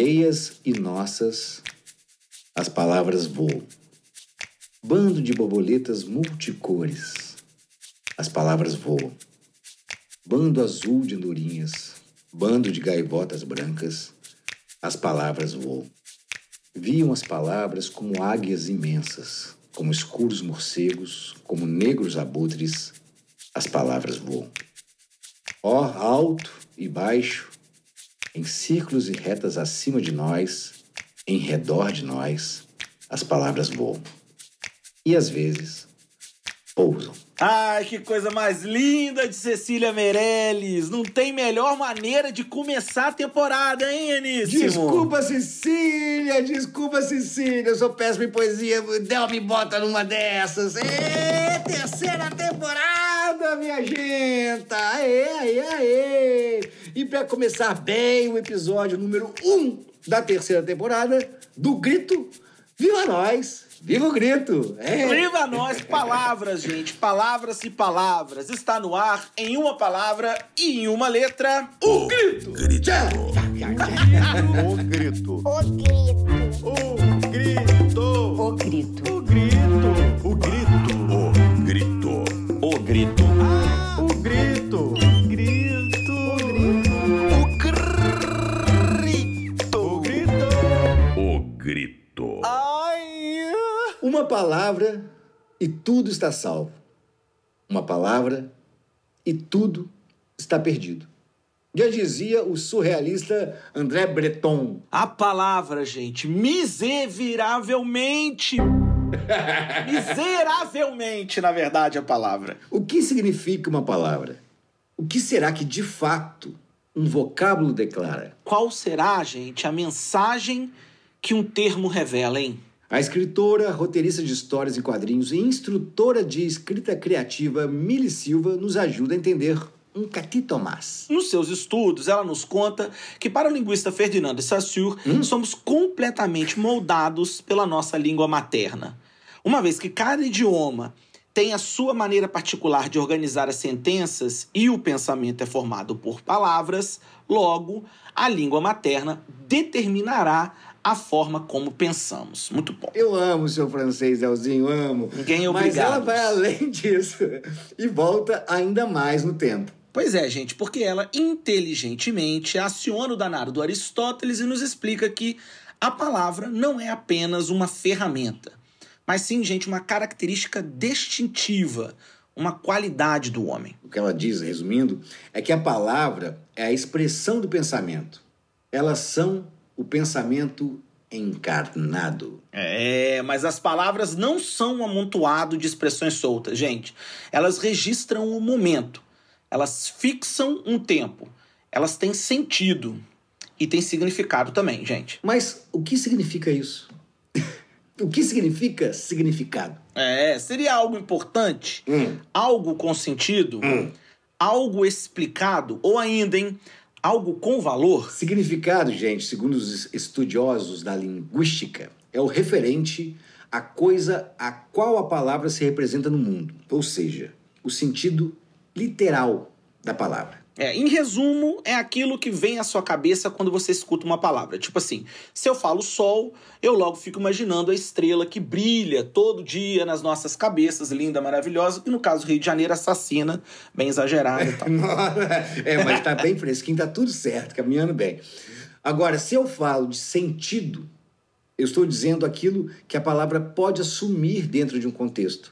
alheias e nossas, as palavras voam. Bando de borboletas multicores, as palavras voam. Bando azul de andorinhas, bando de gaivotas brancas, as palavras voam. Viam as palavras como águias imensas, como escuros morcegos, como negros abutres, as palavras voam. Ó alto e baixo, em círculos e retas acima de nós, em redor de nós, as palavras voam. E às vezes pousam. Ai, que coisa mais linda de Cecília Meirelles! Não tem melhor maneira de começar a temporada, hein, Anísimo? Desculpa, Cecília! Desculpa, Cecília! Eu sou péssimo em poesia. Del me bota numa dessas. Ê, terceira temporada, minha gente! Aê, aê, aê! E para começar bem o episódio número um da terceira temporada do Grito, viva nós! Viva o grito! É. Viva nós! Palavras, gente. Palavras e palavras. Está no ar, em uma palavra e em uma letra. O grito! Grito. O grito. O grito. O grito. O grito. O grito. O grito. O grito. O grito. O grito. Grito. Palavra e tudo está salvo. Uma palavra e tudo está perdido. Já dizia o surrealista André Breton. A palavra, gente, miseravelmente. miseravelmente, na verdade, a palavra. O que significa uma palavra? O que será que de fato um vocábulo declara? Qual será, gente, a mensagem que um termo revela, hein? A escritora, roteirista de histórias em quadrinhos e instrutora de escrita criativa Mili Silva nos ajuda a entender um catitomás. Nos seus estudos, ela nos conta que, para o linguista Ferdinand de Saussure, somos completamente moldados pela nossa língua materna. Uma vez que cada idioma tem a sua maneira particular de organizar as sentenças e o pensamento é formado por palavras, logo, a língua materna determinará a forma como pensamos. Muito bom. Eu amo o seu francês, Elzinho, amo. Ninguém é Mas obrigado. ela vai além disso e volta ainda mais no tempo. Pois é, gente, porque ela inteligentemente aciona o danado do Aristóteles e nos explica que a palavra não é apenas uma ferramenta, mas sim, gente, uma característica distintiva, uma qualidade do homem. O que ela diz, resumindo, é que a palavra é a expressão do pensamento. Elas são o pensamento encarnado. É, mas as palavras não são um amontoado de expressões soltas, gente. Elas registram o momento, elas fixam um tempo, elas têm sentido e têm significado também, gente. Mas o que significa isso? o que significa significado? É, seria algo importante, Hum. algo com sentido, Hum. algo explicado, ou ainda, hein, algo com valor. Significado, gente, segundo os estudiosos da linguística, é o referente à coisa a qual a palavra se representa no mundo, ou seja, o sentido literal da palavra. É, em resumo, é aquilo que vem à sua cabeça quando você escuta uma palavra. Tipo assim, se eu falo sol, eu logo fico imaginando a estrela que brilha todo dia nas nossas cabeças, linda, maravilhosa, que no caso Rio de Janeiro assassina, bem exagerado e tal. é, mas tá bem fresquinho, tá tudo certo, caminhando bem. Agora, se eu falo de sentido, eu estou dizendo aquilo que a palavra pode assumir dentro de um contexto.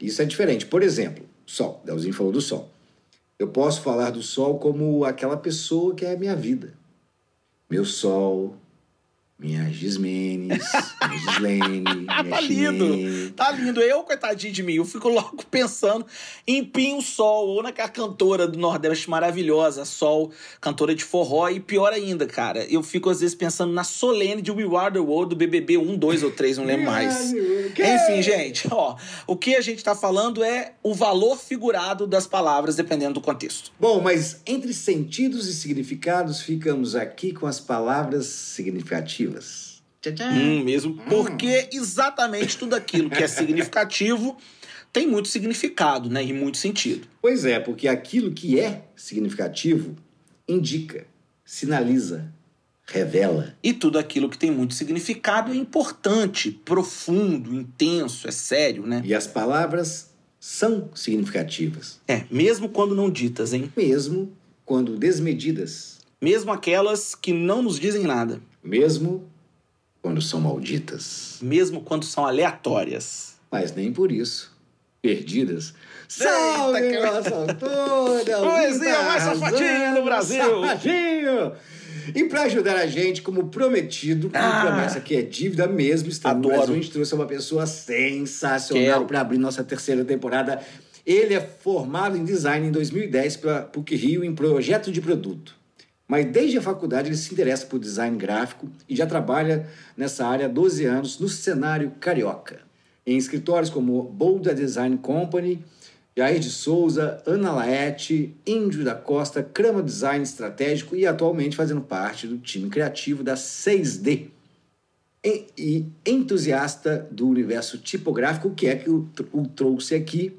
Isso é diferente. Por exemplo, sol. Delzinho falou do sol. Eu posso falar do sol como aquela pessoa que é a minha vida. Meu sol, minha Gismenes, minha Gislene, minha tá lindo, tá lindo. Eu, coitadinho de mim, eu fico logo pensando em Pinho Sol, ou naquela cantora do Nordeste maravilhosa, Sol, cantora de forró, e pior ainda, cara, eu fico às vezes pensando na Solene de We Are The World do BBB 1, 2 ou 3, não lembro mais. Enfim, gente, ó, o que a gente tá falando é o valor figurado das palavras, dependendo do contexto. Bom, mas entre sentidos e significados, ficamos aqui com as palavras significativas. Hum, mesmo porque exatamente tudo aquilo que é significativo tem muito significado, né, e muito sentido. Pois é, porque aquilo que é significativo indica, sinaliza, revela. E tudo aquilo que tem muito significado é importante, profundo, intenso, é sério, né? E as palavras são significativas, É, mesmo quando não ditas, hein? mesmo quando desmedidas, Mesmo aquelas que não nos dizem nada. Mesmo quando são malditas. Mesmo quando são aleatórias. Mas nem por isso. Perdidas. Salve, que- nossa autora! Poesia Rita mais safadinha do Brasil. Safadinho! E para ajudar a gente, como prometido, com Ah. promessa que é dívida mesmo, estamos no Adoro. Brasil, a gente trouxe uma pessoa sensacional para abrir nossa terceira temporada. Ele é formado em design em 2010 pela PUC Rio em projeto de produto. Mas desde a faculdade ele se interessa por design gráfico e já trabalha nessa área há 12 anos no cenário carioca. Em escritórios como Bolda Design Company, Jair de Souza, Ana Laete, Índio da Costa, Crama Design Estratégico e atualmente fazendo parte do time criativo da 6D. E, entusiasta do universo tipográfico, que é que o trouxe aqui,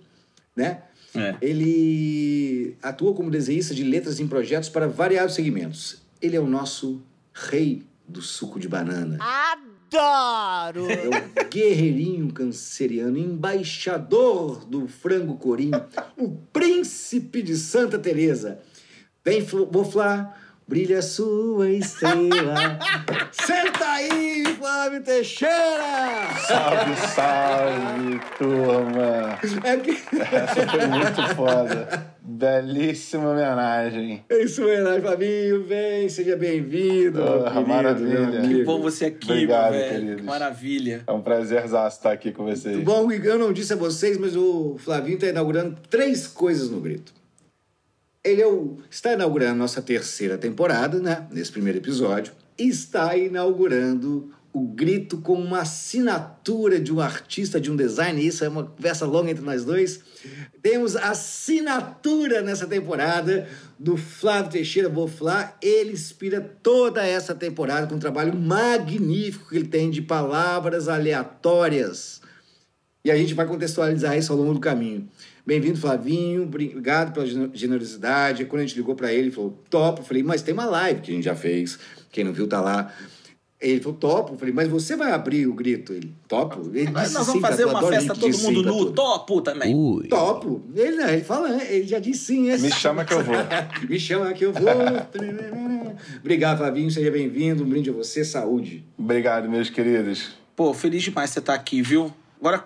né? É. Ele atua como desenhista de letras em projetos para variados segmentos. Ele é o nosso rei do suco de banana. Adoro! É o guerreirinho canceriano, embaixador do frango corim, o príncipe de Santa Teresa. Vem, Boflá, brilha sua estrela. Senta aí, Flávio Teixeira! Salve, salve, turma! É, que... Essa foi muito foda. Belíssima homenagem. é isso mesmo, Flavinho. Vem, seja bem-vindo. querido, maravilha. Que bom você aqui, Obrigado, meu velho. queridos. Que maravilha. É um prazerzaço estar aqui com vocês. Muito bom, eu não disse a vocês, mas o Flavinho está inaugurando três coisas no Grito. Ele é o- está inaugurando nossa terceira temporada, né? Nesse primeiro episódio. E está inaugurando o Grito com uma assinatura de um artista, de um designer. Isso é uma conversa longa entre nós dois. Temos assinatura nessa temporada do Flávio Teixeira Boflá. Ele inspira toda essa temporada com um trabalho magnífico que ele tem de palavras aleatórias. E a gente vai contextualizar isso ao longo do caminho. Bem-vindo, Flavinho. Obrigado pela gene- generosidade. Quando a gente ligou para ele, ele falou, topo. Eu falei, mas tem uma live que a gente já fez. Quem não viu, tá lá. Ele falou, topo. Eu falei, mas você vai abrir o grito? Ele, topo. Ele Mas disse nós vamos fazer uma festa todo mundo nu, tudo. topo também. Topo. Ele, não, ele fala, ele já disse sim. é Me sim. chama que eu vou. Me chama que eu vou. Obrigado, Flavinho. Seja bem-vindo. Um brinde a você. Saúde. Obrigado, meus queridos. Pô, feliz demais você estar aqui, viu? Agora,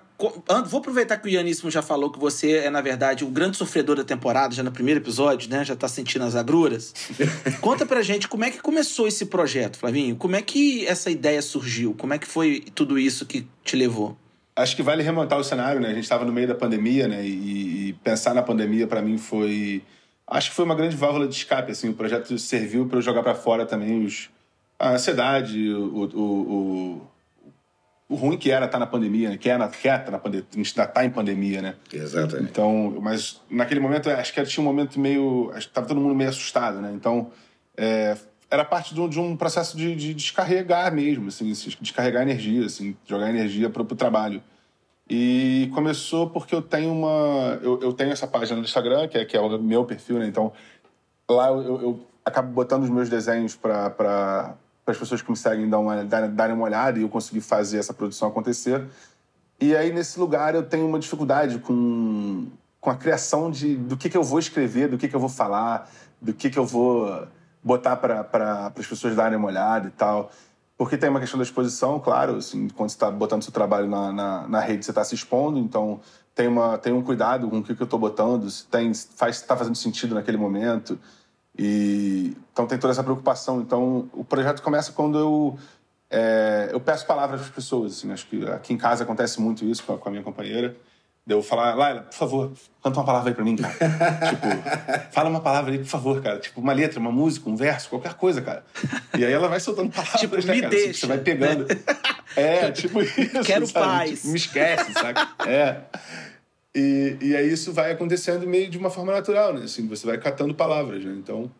vou aproveitar que o Ianíssimo já falou que você é, na verdade, o grande sofredor da temporada, já no primeiro episódio, né? Já tá sentindo as agruras. Conta pra gente como é que começou esse projeto, Flavinho. Como é que essa ideia surgiu? Como é que foi tudo isso que te levou? Acho que vale remontar o cenário, né? A gente estava no meio da pandemia, né? E, e pensar na pandemia para mim foi, acho que foi uma grande válvula de escape. Assim, o projeto serviu para eu jogar para fora também os, a ansiedade, o, o, o, o ruim que era estar na pandemia, né? Que era, que era na pandemia, a gente ainda tá em pandemia, né? Exatamente. Então, mas naquele momento, acho que tinha um momento meio. Acho que tava todo mundo meio assustado, né? Então, é, era parte de um, de um processo de, de descarregar mesmo, assim, descarregar energia, assim, jogar energia para o trabalho. E começou porque eu tenho uma. Eu, eu tenho essa página no Instagram, que é, que é o meu perfil, né? Então, lá eu- eu acabo botando os meus desenhos para para as pessoas seguem dar uma, darem, darem uma olhada e eu conseguir fazer essa produção acontecer. E aí, nesse lugar, eu tenho uma dificuldade com, com a criação de, do que, que eu vou escrever, do que, que eu vou falar, do que, que eu vou botar para as pessoas darem uma olhada e tal. Porque tem uma questão da exposição, claro, assim, quando você está botando seu trabalho na, na, na rede, você está se expondo, então tem, uma, tem um cuidado com o que, que eu estou botando, se tem, faz, está fazendo sentido naquele momento. E, então tem toda essa preocupação. Então o projeto começa quando eu é, eu peço palavras para as pessoas. Assim, acho que aqui em casa acontece muito isso com a, com a minha companheira. De eu falar, Laila, por favor, canta uma palavra aí para mim, cara. tipo, fala uma palavra aí, por favor, cara. Tipo, uma letra, uma música, um verso, qualquer coisa, cara. E aí ela vai soltando palavras, Tipo, né, me cara? Assim, deixa. Você vai pegando. É, tipo isso. Quero sabe? paz. Tipo, me esquece, sabe? É. E, e aí isso vai acontecendo meio de uma forma natural, né? Assim, você vai catando palavras, né? Então...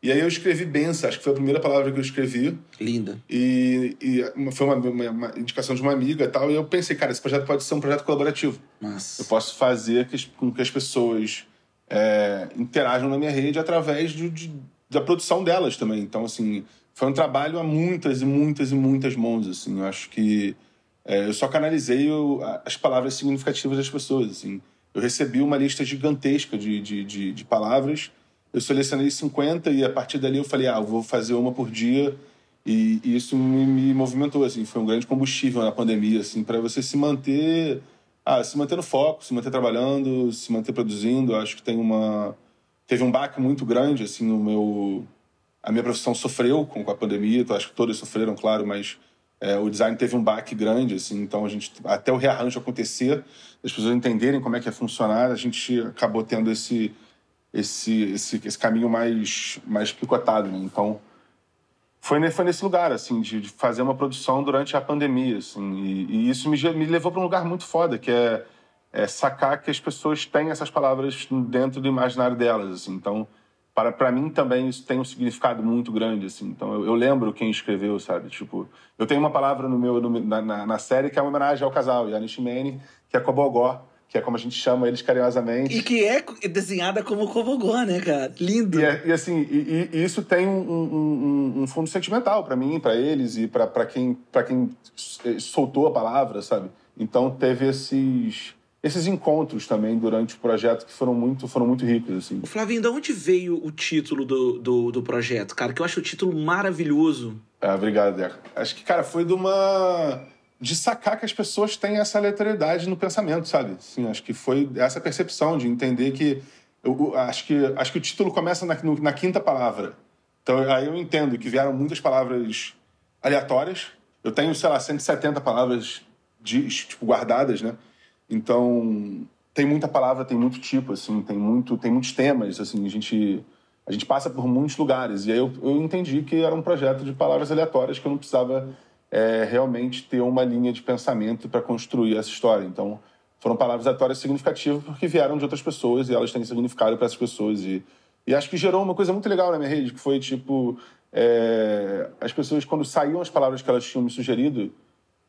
E aí eu escrevi benção, acho que foi a primeira palavra que eu escrevi. Linda. E, e foi uma, uma- uma indicação de uma amiga e tal. E eu pensei, cara, esse projeto pode ser um projeto colaborativo. Mas Eu posso fazer que, com que as pessoas é, interajam na minha rede através de, de- da produção delas também. Então, assim, foi um trabalho a muitas e muitas e muitas mãos, assim. Eu acho que é, eu só canalizei o, as palavras significativas das pessoas, assim. Eu recebi uma lista gigantesca de, de, de, de palavras, eu selecionei 50 e a partir dali eu falei, ah, eu vou fazer uma por dia e, e isso me, me, movimentou, assim. Foi um grande combustível na pandemia, assim, para você se manter... Ah, se manter no foco, se manter trabalhando, se manter produzindo. Eu acho que tem uma... Teve um baque muito grande, assim, no meu a minha profissão sofreu com, a pandemia, então acho que todos sofreram, claro, mas é, o design teve um baque grande, assim, então a gente até o rearranjo acontecer, as pessoas entenderem como é que é funcionar, a gente acabou tendo esse esse esse, esse caminho mais mais picotado, né? Então foi, foi nesse lugar, assim, de, de, fazer uma produção durante a pandemia, assim, e, e isso me, me levou para um lugar muito foda, que é, é sacar que as pessoas têm essas palavras dentro do imaginário delas, assim, então para para mim também isso tem um significado muito grande assim. Então eu, eu, lembro quem escreveu sabe? Tipo eu tenho uma palavra no meu no, na, na, série que é uma homenagem ao casal Yanish Mane que é Cobogó que é como a gente chama eles carinhosamente. E que é desenhada como Cobogó né cara? Lindo. E, é, e assim e, e, isso tem um, um, um fundo sentimental para mim para eles e para quem para quem soltou a palavra sabe? Então teve esses esses encontros também durante o projeto que foram muito, foram muito ricos, assim. Flavinho, de onde veio o título do, do, do projeto, cara? Que eu acho o título maravilhoso. É, obrigado, Deco. Acho que, cara, foi de uma... De sacar que as pessoas têm essa letalidade no pensamento, sabe? Sim, acho que foi essa percepção de entender que... Eu, acho que acho que o título começa na, na quinta palavra. Então, aí eu entendo que vieram muitas palavras aleatórias. Eu tenho, sei lá, 170 palavras de, tipo, guardadas, né? Então, tem muita palavra, tem muito tipo, assim, tem, muito, tem muitos temas, assim, a gente, a gente passa por muitos lugares. E aí eu, eu entendi que era um projeto de palavras aleatórias, que eu não precisava é, realmente ter uma linha de pensamento para construir essa história. Então, foram palavras aleatórias significativas porque vieram de outras pessoas e elas têm significado para essas pessoas. E, e acho que gerou uma coisa muito legal na minha rede, que foi, tipo, é, as pessoas, quando saíam as palavras que elas tinham me sugerido,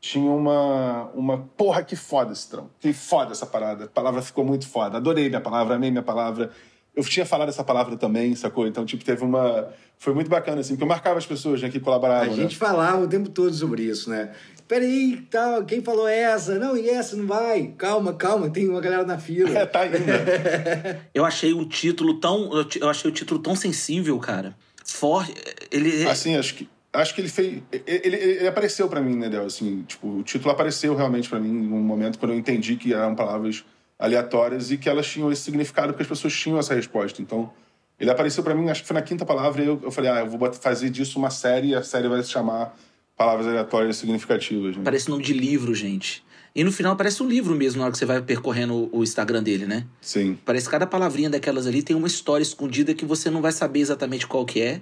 tinha uma, uma porra que foda esse trampo. Que foda essa parada. A palavra ficou muito foda. Adorei minha palavra, amei minha palavra. Eu tinha falado essa palavra também, sacou? Então, tipo, teve uma. Foi muito bacana, assim, porque eu marcava as pessoas né, que colaboravam. A gente né? falava o tempo todo sobre isso, né? Peraí, tal, quem falou essa? Não, e essa não vai. Calma, calma, tem uma galera na fila. É, tá ainda. eu achei o título tão. Eu achei o título tão sensível, cara. Forte. Ele. Assim, acho que acho que ele fez. Ele, ele apareceu para mim, né, Del? Assim, tipo, o título apareceu realmente para mim num momento quando eu entendi que eram palavras aleatórias e que elas tinham esse significado porque as pessoas tinham essa resposta. Então, ele apareceu para mim, acho que foi na quinta palavra, e eu, eu falei, ah, eu vou fazer disso uma série e a série vai se chamar Palavras Aleatórias Significativas. Né? Parece nome de livro, gente. E no final parece um livro mesmo na hora que você vai percorrendo o Instagram dele, né? Sim. Parece que cada palavrinha daquelas ali tem uma história escondida que você não vai saber exatamente qual que é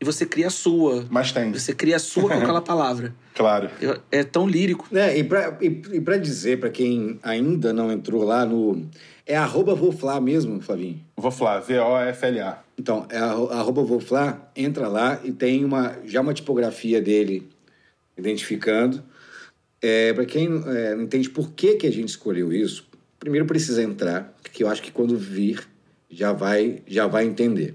e você cria a sua. Mas tem. Você cria a sua com aquela palavra. Claro. É tão lírico. É, e para e, e pra dizer, para quem ainda não entrou lá no. É arroba Voflá mesmo, Flavinho? Voflá, V-O-F-L-A. Então, é arroba Voflá, entra lá e tem uma, já uma tipografia dele identificando. É, para quem é, não entende por que, que a gente escolheu isso, primeiro precisa entrar, que eu acho que quando vir já vai, já vai entender.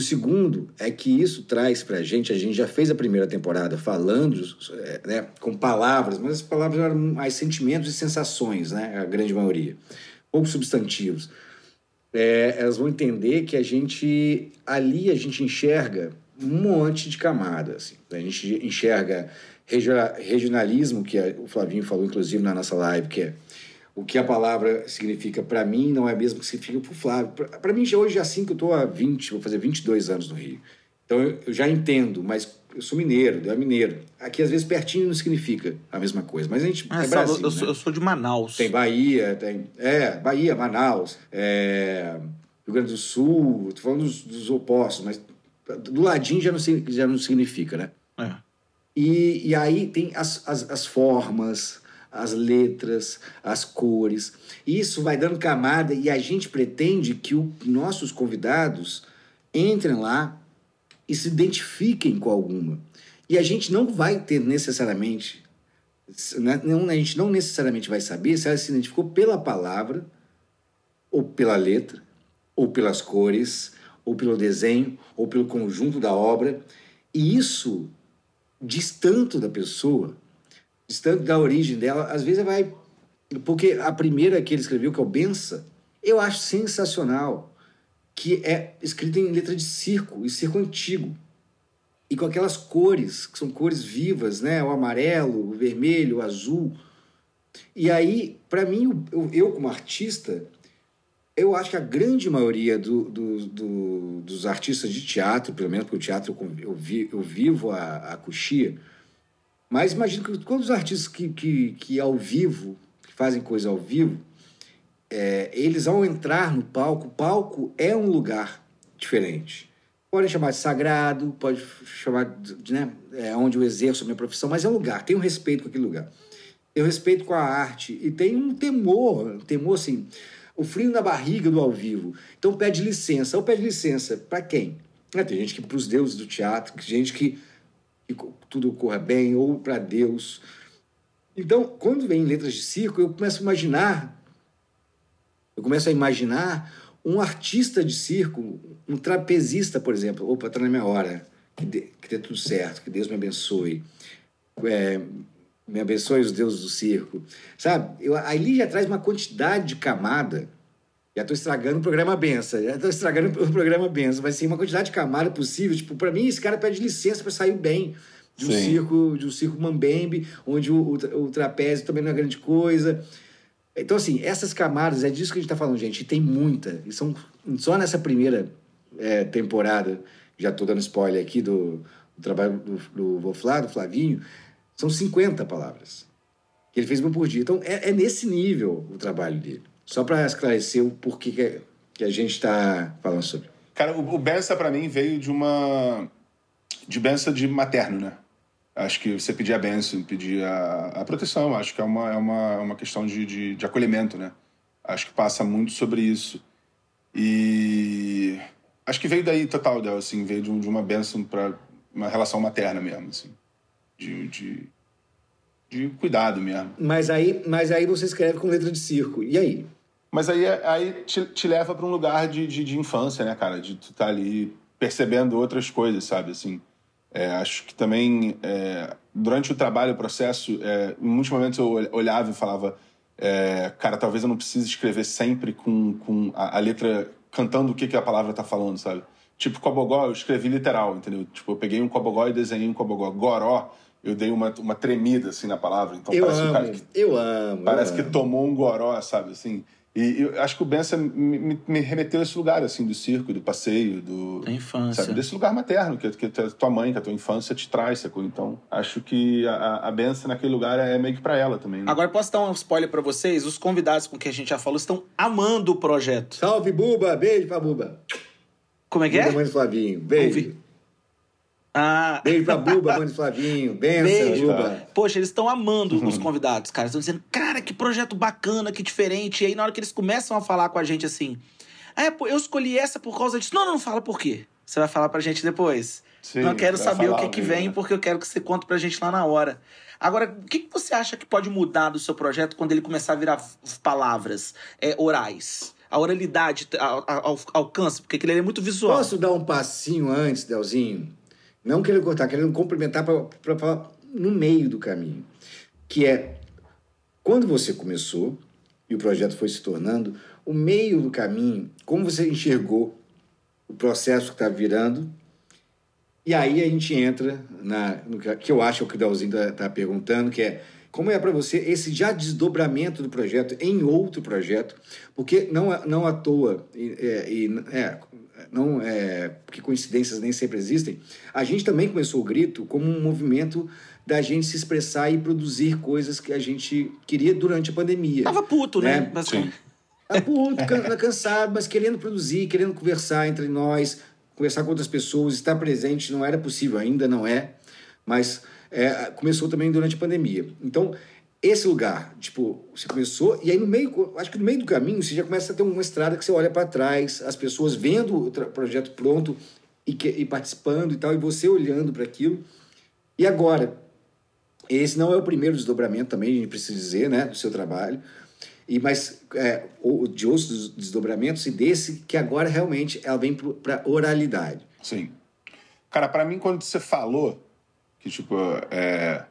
O segundo é que isso traz para a gente, a gente já fez a primeira temporada falando é, né, com palavras, mas as palavras eram mais sentimentos e sensações, né, a grande maioria. Ou substantivos. É, elas vão entender que a gente, ali a gente enxerga um monte de camadas. Assim. A gente enxerga regionalismo, que o Flavinho falou inclusive na nossa live, que é o que a palavra significa para mim não é mesmo que significa para o Flávio. Para mim, já hoje, assim que eu estou há 20, vou fazer 22 anos no Rio. Então eu, eu já entendo, mas eu sou mineiro, eu é mineiro. Aqui, às vezes, pertinho não significa a mesma coisa. Mas a gente. Ah, é Brasil, eu, né? sou, eu, sou, de Manaus. Tem Bahia, tem. É, Bahia, Manaus, é, Rio Grande do Sul, estou falando dos, dos, opostos, mas do ladinho já não, já não significa, né? É. E, e aí tem as, as, as formas, as letras, as cores. Isso vai dando camada e a gente pretende que os nossos convidados entrem lá e se identifiquem com alguma. E a gente não vai ter necessariamente, né, não, a gente não necessariamente vai saber se ela se identificou pela palavra, ou pela letra, ou pelas cores, ou pelo desenho, ou pelo conjunto da obra. E isso diz tanto da pessoa, diz tanto da origem dela. Às vezes vai. Porque a primeira que ele escreveu, que é o Bença, eu acho sensacional. Que é escrita em letra de circo, e circo antigo. E com aquelas cores, que são cores vivas, né? O amarelo, o vermelho, o azul. E aí, para mim, eu, eu como artista, eu acho que a grande maioria do, do, do, dos artistas de teatro, pelo menos porque o teatro eu, vi, eu vivo a, a coxia, mas imagino que todos os artistas que, que, que ao vivo, que fazem coisa ao vivo, é, eles ao entrar no palco, o palco é um lugar diferente. Pode chamar de sagrado, pode chamar de, né, é onde eu exerço a minha profissão, mas é um lugar, tem um respeito com aquele lugar. Tem um respeito com a arte e tem um temor, um temor assim, o frio na barriga do ao vivo. Então pede licença. Ou pede licença para quem? É, tem gente que para os deuses do teatro, gente que, que tudo corra bem, ou para Deus. Então, quando vem letras de circo, eu começo a imaginar, eu começo a imaginar um artista de circo, um trapezista, por exemplo. Opa, está na minha hora. Que dê, que dê tudo certo, que Deus me abençoe. É, me abençoe os deuses do circo. Sabe? Eu, ali já traz uma quantidade de camada. Já estou estragando o programa Benção. Já estou estragando o programa Benção. Mas sim, uma quantidade de camada possível. Tipo, para mim, esse cara pede licença para sair bem de um Sim. circo, de um circo mambembe, onde o, o, o, trapézio também não é grande coisa. Então, assim, essas camadas, é disso que a gente está falando, gente. E tem muita. E são só nessa primeira é, temporada, já estou dando spoiler aqui do, do trabalho do, do Voflá, do Flavinho, são 50 palavras que ele fez uma por dia. Então, é, é nesse nível o trabalho dele. Só para esclarecer o porquê que, é, a gente está falando sobre. Cara, o, o Bença, para mim, veio de uma... de benção de materno, né? Acho que você pedir a benção, pedir a, a proteção, acho que é uma, é uma, uma questão de, de, de acolhimento, né? Acho que passa muito sobre isso. E acho que veio daí total, Del, assim, veio de, de uma benção para uma relação materna mesmo, assim de, de, de cuidado mesmo. Mas aí, mas aí você escreve com letra de circo. E aí? Mas aí, aí te, te leva para um lugar de, de, de, infância, né, cara? De tu estar tá ali percebendo outras coisas, sabe? Assim, é, acho que também, é, durante o trabalho, o processo, é, em muitos momentos eu olhava e falava, é, cara, talvez eu não precise escrever sempre com, com a, a letra cantando o que, que a palavra tá falando, sabe? Tipo, Cobogó, eu escrevi literal, entendeu? Tipo, eu peguei um Cobogó e desenhei um Cobogó. Goró, eu dei uma, uma tremida assim na palavra. Então eu parece amo, um cara que, eu amo. Parece eu que amo. tomou um goró, sabe assim. E eu acho que o Bença me, me, remeteu a esse lugar, assim, do circo, do passeio, do. A infância. Sabe, desse lugar materno, que, que a tua mãe, que a tua infância te traz, sacou? Então, acho que a, a Bença naquele lugar é meio que pra ela também. Né? Agora, posso dar um spoiler pra vocês? Os convidados com quem a gente já falou estão amando o projeto. Salve, Buba! Beijo pra Buba. Como é que é? Mãe do Flavinho. Beijo. Ah. Beijo pra Buba, mãe do Flavinho. Benção, Beijo. Buba. Poxa, eles estão amando uhum. os convidados, cara. Estão dizendo, cara, que projeto bacana, que diferente. E aí, na hora que eles começam a falar com a gente assim, é, pô, eu escolhi essa por causa disso. Não, não, não fala por quê. Você vai falar pra gente depois. Sim, não quero saber o que, que vem, né? porque eu quero que você conte pra gente lá na hora. Agora, o que, que você acha que pode mudar do seu projeto quando ele começar a virar palavras é, orais? A oralidade alcança, porque ele é muito visual. Posso dar um passinho antes, Delzinho? Não querendo cortar, querendo complementar para falar no meio do caminho. Que é, quando você começou e o projeto foi se tornando, o meio do caminho, como você enxergou o processo que está virando, e aí a gente entra na, no que eu acho que o Dalzinho está tá perguntando, que é como é para você esse já desdobramento do projeto em outro projeto, porque não, não à toa, e, é, e é, não é, porque coincidências nem sempre existem, a gente também começou o Grito como um movimento da gente se expressar e produzir coisas que a gente queria durante a pandemia. Tava puto, né? né? Basicamente. Tava puto, cansado, mas querendo produzir, querendo conversar entre nós, conversar com outras pessoas, estar presente, não era possível, ainda não é, mas é, começou também durante a pandemia. Então, esse lugar, tipo, você começou, e aí no meio, acho que no meio do caminho, você já começa a ter uma estrada que você olha para trás, as pessoas vendo o projeto pronto e, que, e participando e tal, e você olhando para aquilo. E agora, esse não é o primeiro desdobramento também, a gente precisa dizer, né, do seu trabalho, e mas é, de outros desdobramentos e desse que agora realmente ela vem para oralidade. Sim. Cara, pra mim, quando você falou que, tipo, é,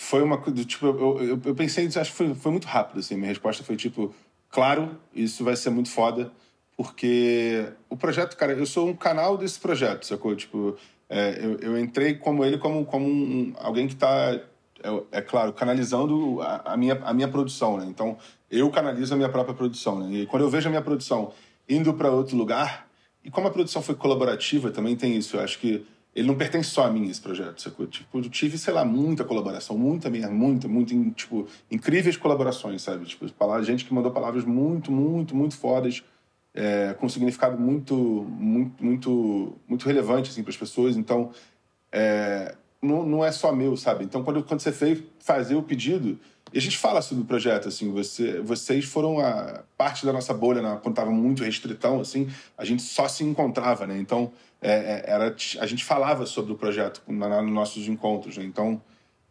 foi uma coisa. Tipo, eu, eu, eu pensei, acho que foi, foi muito rápido, assim. Minha resposta foi, tipo, claro, isso vai ser muito foda, porque o projeto, cara, eu sou um canal desse projeto, sacou? Tipo, é, eu, eu entrei como ele, como, como um, alguém que tá, é, é claro, canalizando a, a, minha, a minha produção, né? Então, eu canalizo a minha própria produção, né? E quando eu vejo a minha produção indo para outro lugar, e como a produção foi colaborativa, também tem isso. Eu acho que ele não pertence só a mim, esse projeto, sacou? Tipo, eu tive, sei lá, muita colaboração, muita mesmo, muita, muita, tipo, incríveis colaborações, sabe? Tipo, gente que mandou palavras muito, muito, muito fodas, é, com significado muito, muito, muito, muito relevante, assim, para as pessoas. Então, é, não, não é só meu, sabe? Então, quando, quando você fez fazer o pedido, e a gente fala sobre o projeto, assim, você, vocês foram a parte da nossa bolha, né? quando estava muito restritão, assim, a gente só se encontrava, né? Então, é, é era, a gente falava sobre o projeto nos nossos encontros, né? Então,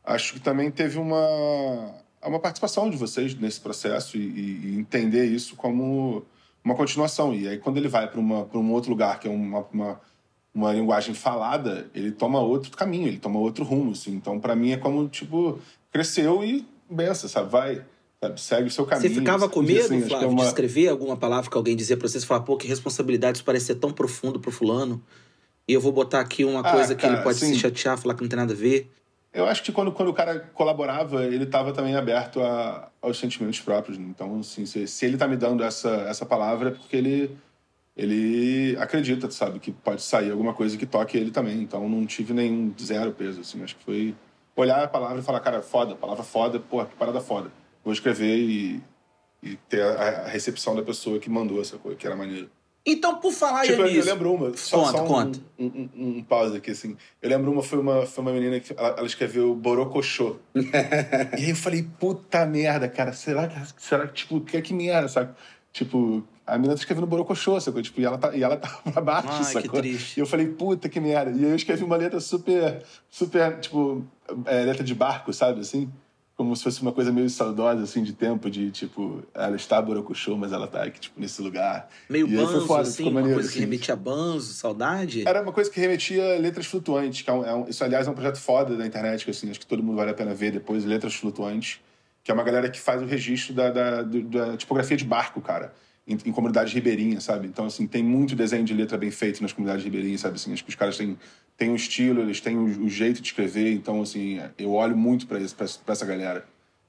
acho que também teve uma, uma participação de vocês nesse processo e, e entender isso como uma continuação. E aí, quando ele vai para um outro lugar, que é uma, uma, uma linguagem falada, ele toma outro caminho, ele toma outro rumo, assim. Então, para mim, é como, tipo, cresceu e benção, sabe? Vai, sabe? segue o seu caminho. Você ficava com medo, assim, Flávio, é uma... de escrever alguma palavra que alguém dizia pra você? Você falar, pô, que responsabilidade, isso parece ser tão profundo pro fulano. E eu vou botar aqui uma Ah, coisa que cara, ele pode se chatear, falar que não tem nada a ver. Eu acho que quando, quando o cara colaborava, ele estava também aberto a, aos sentimentos próprios. né? Então, assim, se, se ele tá me dando essa, essa palavra, é porque ele, ele acredita, sabe? Que pode sair alguma coisa que toque ele também. Então, não tive nenhum zero peso, assim. Acho que foi olhar a palavra e falar, cara, foda, palavra foda, porra, que parada foda. Vou escrever e, e ter a, a recepção da pessoa que mandou essa coisa, que era maneiro. Então, por falar Tipo, eu, nisso... eu lembro uma. Só, Conta, só um, conta. Um, um, um pause aqui, assim. Eu lembro uma, foi uma, foi uma menina que ela, ela escreveu Borocochô. e aí eu falei, puta merda, cara, será que, será que, tipo, que, que merda, sabe? Tipo, a menina tá escrevendo Borocochô, sacou? Tipo, e ela tá, e ela tá pra baixo, Ai, que sacou? triste. E eu falei, puta que merda. E aí eu escrevi uma letra super, super, tipo, é, letra de barco, sabe, assim? Como se fosse uma coisa meio saudosa, assim, de tempo, de, tipo, ela está Borocochô, mas ela tá aqui, tipo, nesse lugar. Meio E banzo, foda, assim, uma maneiro, coisa que assim. remetia a banzo, saudade. Era uma coisa que remetia a letras flutuantes, que é um, é um- isso, aliás, é um projeto foda da internet, que assim, acho que todo mundo vale a pena ver depois, Letras Flutuantes, que é uma galera que faz o registro da, da, do- da tipografia de barco, cara, em, em comunidades ribeirinhas, sabe? Então, assim, tem muito desenho de letra bem feito nas comunidades ribeirinhas, sabe? Assim, acho que os caras têm, têm um estilo, eles têm o, o jeito de escrever, então, assim, eu olho muito pra essa galera.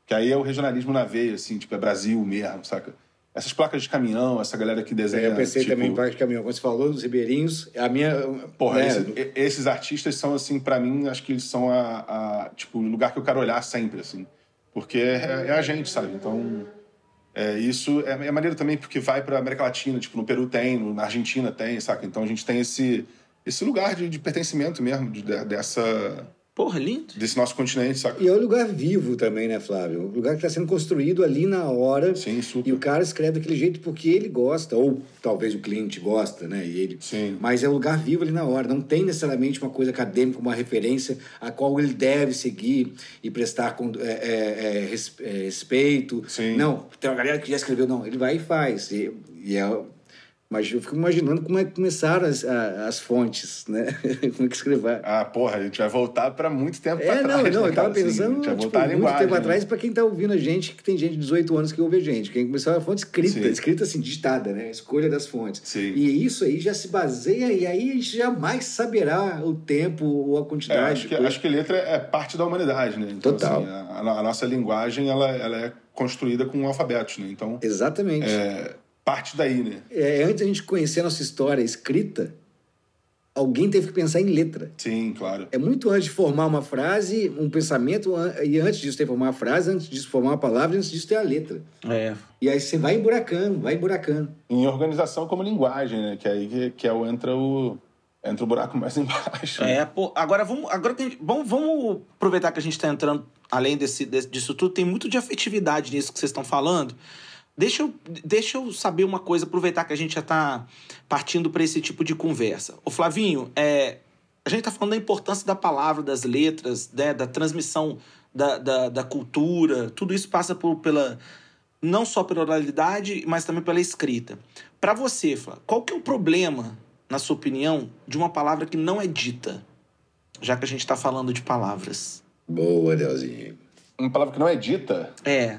Que aí é o regionalismo na veia, assim, tipo, é Brasil mesmo, saca? Essas placas de caminhão, essa galera que desenha. É, eu pensei tipo, também em Parque de Caminhão. Quando você falou dos ribeirinhos, a minha... Porra, né, esse- esses artistas são, assim, pra mim, acho que eles são a, a, tipo, o lugar que eu quero olhar sempre, assim. Porque é, é a gente, sabe? Então, é, isso é, é maneiro também porque vai pra América Latina, tipo, no Peru tem, na Argentina tem, saca? Então a gente tem esse, esse lugar de, de pertencimento mesmo, de- de- dessa, Porra, lindo. desse nosso continente, saca? E é um lugar vivo também, né, Flávio? Um lugar que está sendo construído ali na hora. Sim, super. E o cara escreve daquele jeito porque ele gosta, ou talvez o cliente gosta, né? E ele... Sim. Mas é um lugar vivo ali na hora. Não tem necessariamente uma coisa acadêmica, uma referência a qual ele deve seguir e prestar con- é, é, é, é, respeito. Sim. Não, tem uma galera que já escreveu, não. Ele vai e faz. E, e é... Mas eu fico imaginando como é que começaram as, a- as fontes, né? como é que escrever. Ah, porra, a gente vai voltar pra muito tempo pra É, não, trás, não, né, eu tava cara? Assim, pensando, vai tipo, muito linguagem, tempo né? atrás, pra quem tá ouvindo a gente, que tem gente de 18 anos que ouve a gente. Quem começou a fonte escrita, Sim. escrita assim, digitada, né? Escolha das fontes. Sim. E isso aí já se baseia, e aí a gente jamais saberá o tempo ou a É, quantidade. acho, de que, acho que letra é parte da humanidade, né? Então, Total. assim, a, a nossa linguagem, ela, ela é construída com alfabetos, né? Então, Exatamente. é, parte daí, né? É, antes da gente conhecer a nossa história escrita, alguém teve que pensar em letra. Sim, claro. É muito antes de formar uma frase, um pensamento, e antes disso ter formar uma frase, antes disso formar uma palavra, antes disso ter a letra. É. E aí você vai emburacando, vai emburacando. Em organização como linguagem, né? Que aí que, que é o, entra o entra o buraco mais embaixo. É, pô, agora vamos, agora que a gente- vamos, vamos aproveitar que a gente está entrando, além desse, desse- disso tudo, tem muito de afetividade nisso que vocês estão falando. Deixa eu, deixa eu saber uma coisa, aproveitar que a gente já está partindo para esse tipo de conversa. Ô Flavinho, é, a gente está falando da importância da palavra, das letras, né, da transmissão da, da, da cultura, tudo isso passa por, pela não só pela oralidade, mas também pela escrita. Para você, Flá, qual que é o problema na sua opinião, de uma palavra que não é dita? Já que a gente tá falando de palavras. Boa, Delzinho. Uma palavra que não é dita. É.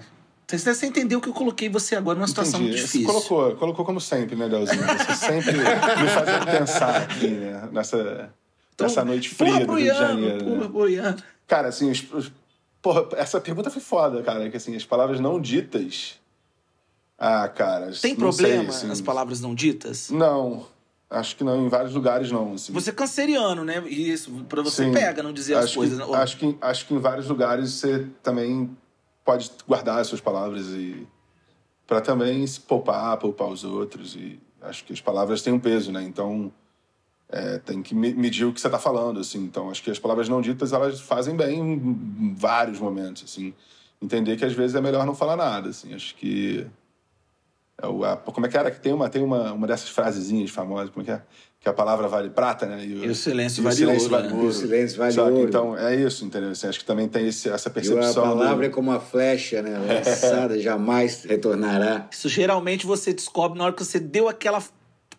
Você, você entendeu que eu coloquei você agora numa situação Entendi. muito Você difícil. colocou, colocou como sempre, né, Delzinho? Você sempre me fazendo pensar aqui, né? Nessa, nessa noite fria do Rio de Janeiro. porra, né? Boiano. Cara, assim, os- os- porra, essa pergunta foi foda, cara. Que assim, as palavras não ditas. Ah, cara. Tem não sei, problema assim. as palavras não ditas? Não. Acho que não, em vários lugares não. Assim. Você é canceriano, né? E Isso, pra você Sim. pega não dizer as coisas. Que, acho, que, acho que em vários lugares você também pode guardar as suas palavras e para também se poupar, poupar os outros e acho que as palavras têm um peso, né? Então é, tem que me- medir o que você está falando, assim. Então acho que as palavras não ditas elas fazem bem em, vários momentos, assim. Entender que às vezes é melhor não falar nada, assim. Acho que como é que era que tem uma tem uma, uma dessas frasezinhas famosas, como é que é? Que a palavra vale prata, né? E o silêncio e vale ouro, né? E o silêncio vale ouro. Então, é isso, entendeu? Assim, acho que também tem esse- essa E a percepção. palavra é do... como uma flecha, né? Lançada, jamais retornará. Isso geralmente você descobre na hora que você deu aquela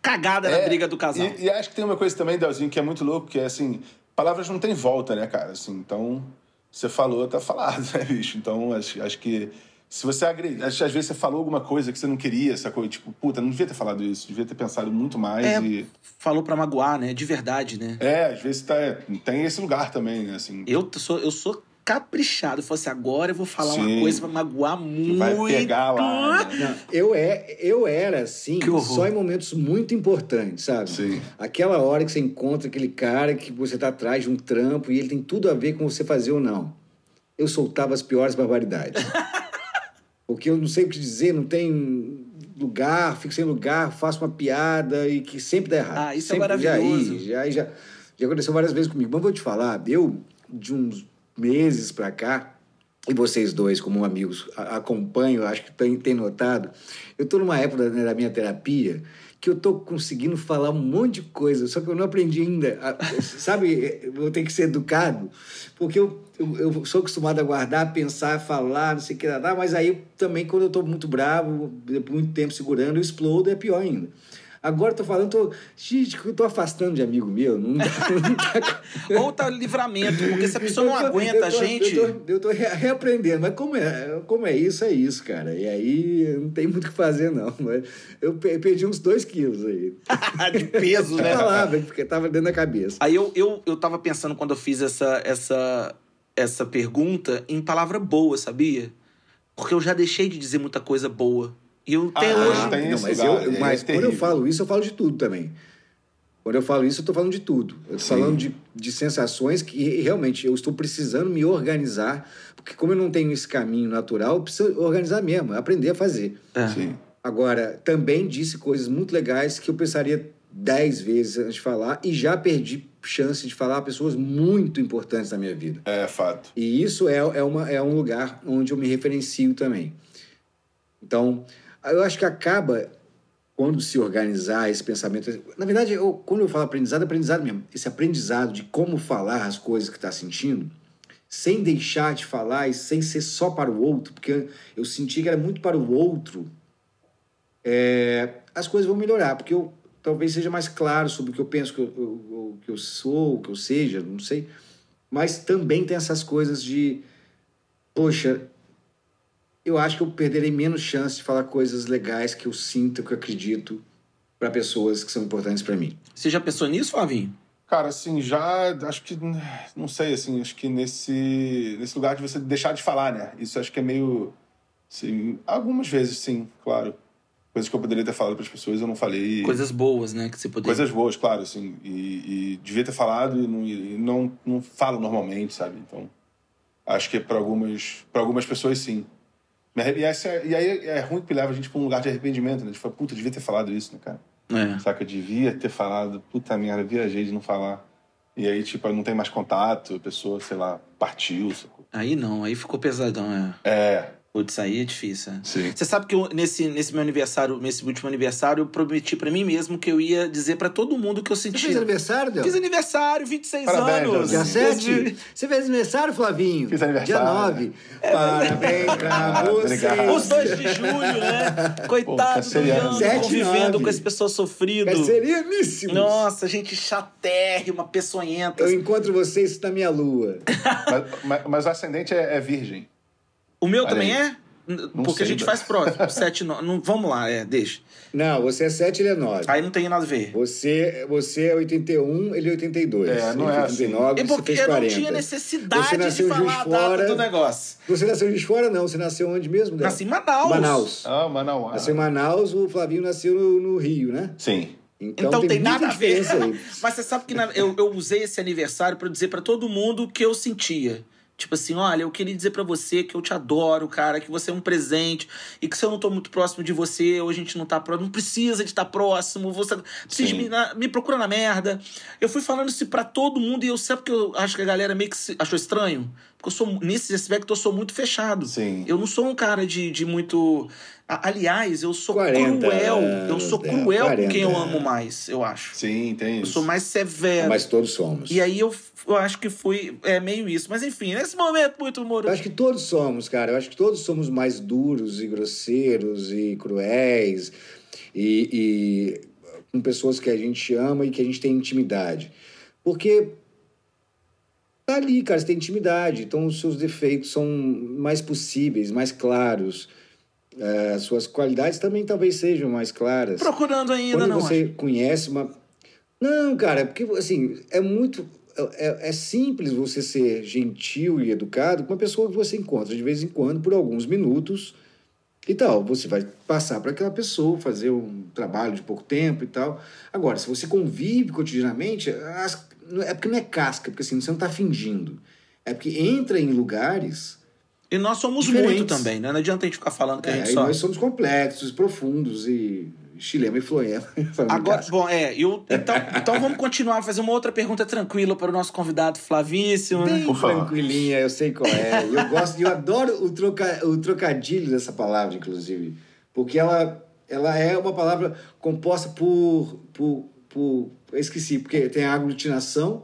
cagada na É, briga do casal. E, e acho que tem uma coisa também, Delzinho, que é muito louco, que é assim, palavras não tem volta, né, cara? Assim, então, você falou, tá falado, né, bicho? Então, acho, acho que se você agredi, acho, às vezes você falou alguma coisa que você não queria, sacou? Tipo, puta, não devia ter falado isso, devia ter pensado muito mais É. e... Falou pra magoar, né? De verdade, né? É, às vezes tá, tem esse lugar também, né, assim. Eu sou, eu sou caprichado. Eu falei assim, agora eu vou falar uma Sim. coisa pra magoar muito. Vai pegar lá, né? Não, eu, é, eu era assim, só em momentos muito importantes, sabe? Sim. Aquela hora que você encontra aquele cara que você tá atrás de um trampo e ele tem tudo a ver com você fazer ou não. Eu soltava as piores barbaridades. Porque eu não sei o que dizer, não tem lugar, fico sem lugar, faço uma piada e que sempre dá errado. Ah, isso é sempre, maravilhoso. Já, já, já, já aconteceu várias vezes comigo. Mas vou te falar, eu, de uns meses pra cá, e vocês dois, como amigos, a- acompanham, acho que tem, tem notado, eu tô numa época né, da minha terapia que eu tô conseguindo falar um monte de coisa, só que eu não aprendi ainda. a- sabe, eu vou ter que ser educado, porque eu, eu, eu sou acostumado a guardar, pensar, falar, não sei o que lá, mas aí também quando eu tô muito bravo, muito tempo segurando, eu explodo, é pior ainda. Agora tô falando, tô, gente, eu tô afastando de amigo meu, não dá, não dá Ou tá livramento, porque se a pessoa não tô- aguenta eu a tô- gente. Eu tô, eu tô re- reaprendendo, mas como é, como é isso, é isso, cara. E aí não tem muito o que fazer, não. Mas eu pe- perdi uns dois quilos aí. de peso, né? palavra, porque tava dentro da cabeça. Aí eu, eu, eu tava pensando quando eu fiz essa, essa, essa pergunta em palavra boa, sabia? Porque eu já deixei de dizer muita coisa boa. E eu até Ah, hoje. tem não, mas lugar, eu, é mas quando eu terrível. falo isso, eu falo de tudo também. Quando eu falo isso, eu tô falando de tudo. Eu tô Sim. falando de, de sensações que realmente eu estou precisando me organizar, porque como eu não tenho esse caminho natural, eu preciso organizar mesmo, aprender a fazer. É. Sim. Agora, também disse coisas muito legais que eu pensaria dez vezes antes de falar e já perdi chance de falar a pessoas muito importantes na minha vida. É fato. E isso é, é, uma, é um lugar onde eu me referencio também. Então, eu acho que acaba, quando se organizar esse pensamento... Na verdade, eu, quando eu falo aprendizado, é aprendizado mesmo. Esse aprendizado de como falar as coisas que está sentindo, sem deixar de falar e sem ser só para o outro, porque eu senti que era muito para o outro, é, as coisas vão melhorar, porque eu talvez seja mais claro sobre o que eu penso, que eu, eu- que eu sou, o que eu seja, não sei. Mas também tem essas coisas de, poxa, eu acho que eu perderei menos chance de falar coisas legais que eu sinto, que eu acredito, para pessoas que são importantes para mim. Você já pensou nisso, Flavinho? Cara, assim, já acho que. Não sei, assim, acho que nesse, nesse lugar de você deixar de falar, né? Isso acho que é meio. Assim, algumas vezes, sim, claro. Coisas que eu poderia ter falado para as pessoas, eu não falei. Coisas boas, né? Que você poderia. Coisas boas, claro, assim. E, e devia ter falado e não, e não, não falo normalmente, sabe? Então, acho que para algumas, pra algumas pessoas, sim. E, essa, é- e aí é ruim que leva a gente para um lugar de arrependimento, né? De falar, puta, devia ter falado isso, né, cara? É. Saca? Devia ter falado, puta merda, viajei de não falar. E aí, tipo, não tem mais contato, a pessoa, sei lá, partiu. sacou? Aí não, aí ficou pesadão, é. É, Putz, aí é difícil. né? Sim. Você sabe que eu, nesse, nesse meu aniversário, nesse último aniversário, eu prometi pra mim mesmo que eu ia dizer pra todo mundo o que eu Você fez sentia. aniversário, Del? Fiz aniversário, 26 Parabéns, anos. Dia Delzinho. 7? Você fez aniversário, Flavinho? Fiz aniversário. Dia 9. Parabéns pra você. Os 2 de julho, né? Coitado do canceriano. Ian, Sete, convivendo nove. com esse pessoal sofrido. Cancerianíssimos. Nossa, gente chatérrima, peçonhenta. Eu encontro vocês na minha lua. Mas, mas- mas o ascendente é, é virgem. O meu Olha também aí. é? Porque sei, a gente né? faz próximo. Sete, no... não, vamos lá, é, deixa. Não, você é 7, ele é 9. Aí não tem nada a ver. Você, você é 81, ele é 82. É, não ele é é 89, É você porque eu 40. não tinha necessidade Você de falar a de data Fora. do negócio. Você nasceu de Fora, não. Você nasceu onde mesmo, Del? Nasci em Manaus. Manaus. Ah, Manauá. Nasceu em Manaus, o Flavinho nasceu no, no Rio, né? Sim. Então, Então, tem, muita nada a ver. Mas você sabe que na- eu, eu usei esse aniversário pra dizer pra todo mundo o que eu sentia. Tipo assim, olha, eu queria dizer pra você que eu te adoro, cara, que você é um presente e que se eu não tô muito próximo de você, ou a gente não tá próximo, não precisa de estar próximo, você precisa me, na- me procura na merda. Eu fui falando isso pra todo mundo e eu sei porque eu acho que a galera meio que se- achou estranho. Porque eu sou, nesse aspecto, eu sou muito fechado. Sim. Eu não sou um cara de, de muito. Aliás, eu sou 40 cruel. Eu sou é, cruel com 40 quem eu amo mais, eu acho. Sim, tem Eu isso. sou mais severo. Mas todos somos. E aí eu, eu acho que foi é, meio isso. Mas enfim, nesse momento muito Eu humoroso. acho que todos somos, cara. Eu acho que todos somos mais duros e grosseiros e cruéis e, e com pessoas que a gente ama e que a gente tem intimidade. Porque tá ali, cara, você tem intimidade. Então os seus defeitos são mais possíveis, mais claros. É, As suas qualidades também talvez sejam mais claras. Procurando ainda, Quando não você acho. conhece uma. Não, cara, é porque assim, é muito. É, é simples você ser gentil e educado com uma pessoa que você encontra de vez em quando, por alguns minutos e tal. Você vai passar para aquela pessoa, fazer um trabalho de pouco tempo e tal. Agora, se você convive cotidianamente, as- é porque não é casca, porque assim, você não está fingindo. É porque entra em lugares. E nós somos Diferentes. muito também, né? Não adianta a gente ficar falando que a É, gente e só. nós somos complexos, profundos e chilema e floema. Agora, bom, é, eu, então, então vamos continuar a fazer uma outra pergunta tranquila para o nosso convidado Flavíssimo. né? Bem favor. tranquilinha, eu sei qual é. Eu gosto, eu adoro o, troca, o trocadilho dessa palavra, inclusive, porque ela, ela é uma palavra composta por, por, por eu esqueci, porque tem a aglutinação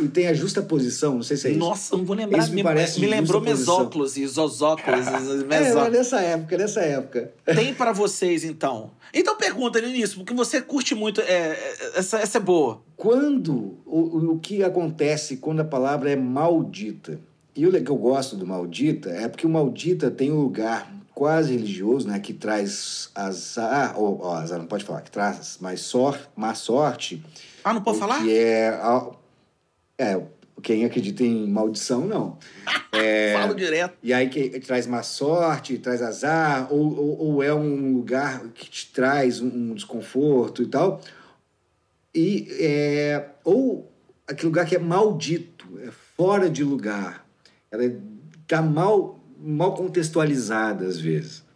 e tem a justa posição, não sei se é isso. Nossa, não vou lembrar. Isso me parece me lembrou mesóclos e isóclos. É, nessa época, nessa época. Tem para vocês, então. Então pergunta nisso, porque você curte muito. É, é, essa, essa é boa. Quando, o, o- o que acontece quando a palavra é maldita? E o que eu gosto do maldita é porque o maldita tem um lugar quase religioso, né, que traz azar, ou, ou azar não pode falar, que traz mais sor, má sorte. Ah, não pode falar? Que é, a- é, quem acredita em maldição, não. É, Falo direto. e aí que traz má sorte, traz azar, ou, ou, ou é um lugar que te traz um, um desconforto e tal. E, é, ou aquele lugar que é maldito, é fora de lugar. Ela está mal, mal contextualizada às vezes.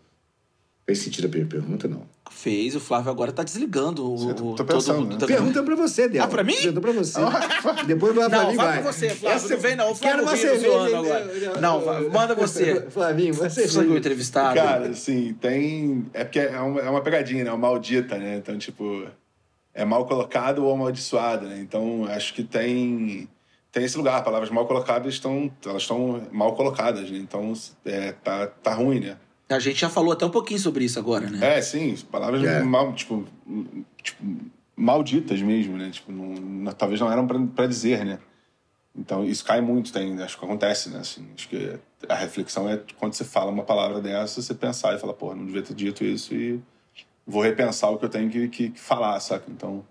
Fez sentido a primeira pergunta, não? Fez, o Flávio agora tá desligando o. Você- tô o- pensando, né? todo- Pergunta pra você, Del. Ah, pra mim? Pergunta pra você. Depois vai pra Não, mim, vai. pra você, Flávio. Essa- Não vem, não. O Quero Flávio uma rindo, cerveja. agora. Não, va- manda você. Flavinho, você. Você foi o entrevistado. Cara, assim, tem. É porque é uma, é uma pegadinha, né? Uma maldita, né? Então, tipo, é mal colocado ou amaldiçoado, né? Então, acho que tem. Tem esse lugar, palavras mal colocadas estão. Elas estão mal colocadas, né? Então, é, tá, tá ruim, né? A gente já falou até um pouquinho sobre isso agora, né? É, sim, palavras É. mal, tipo, tipo, malditas mesmo, né? Tipo, não, não- talvez não eram pra, pra dizer, né? Então, isso cai muito, tem, acho que acontece, né? Assim, acho que a reflexão é quando você fala uma palavra dessa, você pensar e falar, pô, não devia ter dito isso e vou repensar o que eu tenho que, que, que falar, saca? Então,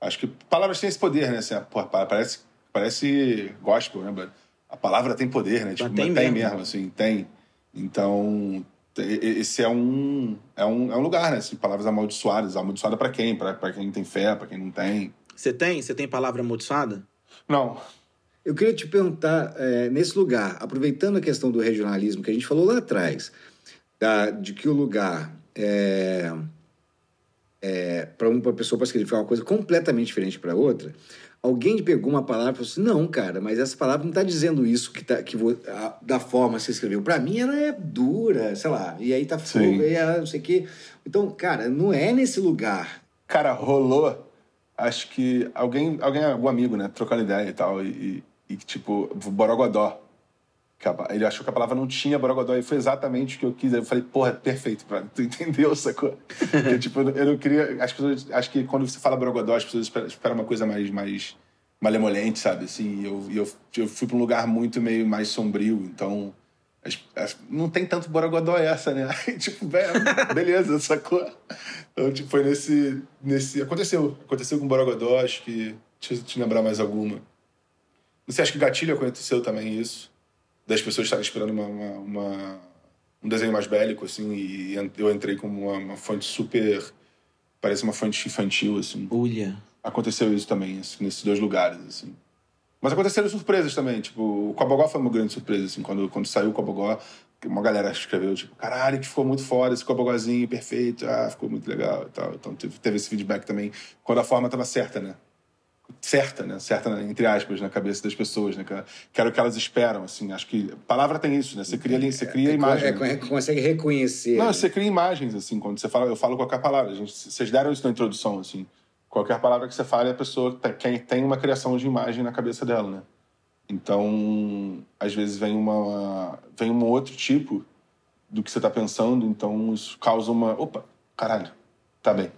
acho que palavras têm esse poder, né? Assim, pô, pa- parece, parece gospel, né? A palavra tem poder, né? Tipo, tem mas tem mesmo. mesmo, assim, tem. Então, esse é um, é um, é um lugar, né? Assim, palavras amaldiçoadas. Amaldiçoada pra quem? Pra quem tem fé, pra quem não tem. Você tem? Você tem palavra amaldiçoada? Não. Eu queria te perguntar, é, nesse lugar, aproveitando a questão do regionalismo que a gente falou lá atrás, da- de que o lugar é, é, para uma pessoa para significar uma coisa completamente diferente para outra, alguém pegou uma palavra e falou assim: não, cara, mas essa palavra não está dizendo isso que, tá, que vo- a- da forma que você escreveu. Para mim, ela é dura, sei lá, e aí tá fogo, e ela não sei o quê. Então, cara, não é nesse lugar. Cara, rolou. Acho que alguém, alguém, algum amigo, né, trocando ideia e tal, e, e, tipo, Borogodó. A Ele achou que a palavra não tinha Borogodó e foi exatamente o que eu quis. Eu falei, porra, perfeito, pra... tu entendeu, sacou? Porque, tipo, eu não queria. As pessoas, acho que quando você fala Borogodó, as pessoas esperam, uma coisa mais, mais malemolente, sabe? Assim, e eu, eu, eu fui pra um lugar muito meio mais sombrio, então. as- as- não tem tanto Borogodó essa, né? Aí, tipo, beleza, sacou? Então, tipo, foi nesse, nesse. Aconteceu. Aconteceu com Borogodó, acho que. Deixa eu te lembrar mais alguma. Não sei, acho que Gatilho aconteceu também isso. Das pessoas estarem esperando uma, uma- uma- um desenho mais bélico, assim, e eu entrei como uma, uma fonte super. Parece uma fonte infantil, assim. Ulha. Aconteceu isso também, assim, nesses dois lugares, assim. Mas aconteceram surpresas também, tipo, o Cobogó foi uma grande surpresa, assim, quando, quando saiu o Cobogó, uma galera escreveu, tipo, caralho, que ficou muito foda esse Cobogózinho, perfeito, ah, ficou muito legal e tal. Então teve, teve esse feedback também, quando a forma tava certa, né? Certa, né? Certa, entre aspas, na cabeça das pessoas, né? Que, era o que elas esperam, assim. Acho que palavra tem isso, né? Você cria, ali- você cria É, imagem. é, né? é, consegue reconhecer. Não, você cria imagens, assim, quando você fala, eu falo qualquer palavra. Gente, vocês deram isso na introdução, assim. Qualquer palavra que você fale, a pessoa tem, tem uma criação de imagem na cabeça dela, né? Então, às vezes vem uma vem um outro tipo do que você tá pensando, então isso causa uma, opa, caralho, tá bem.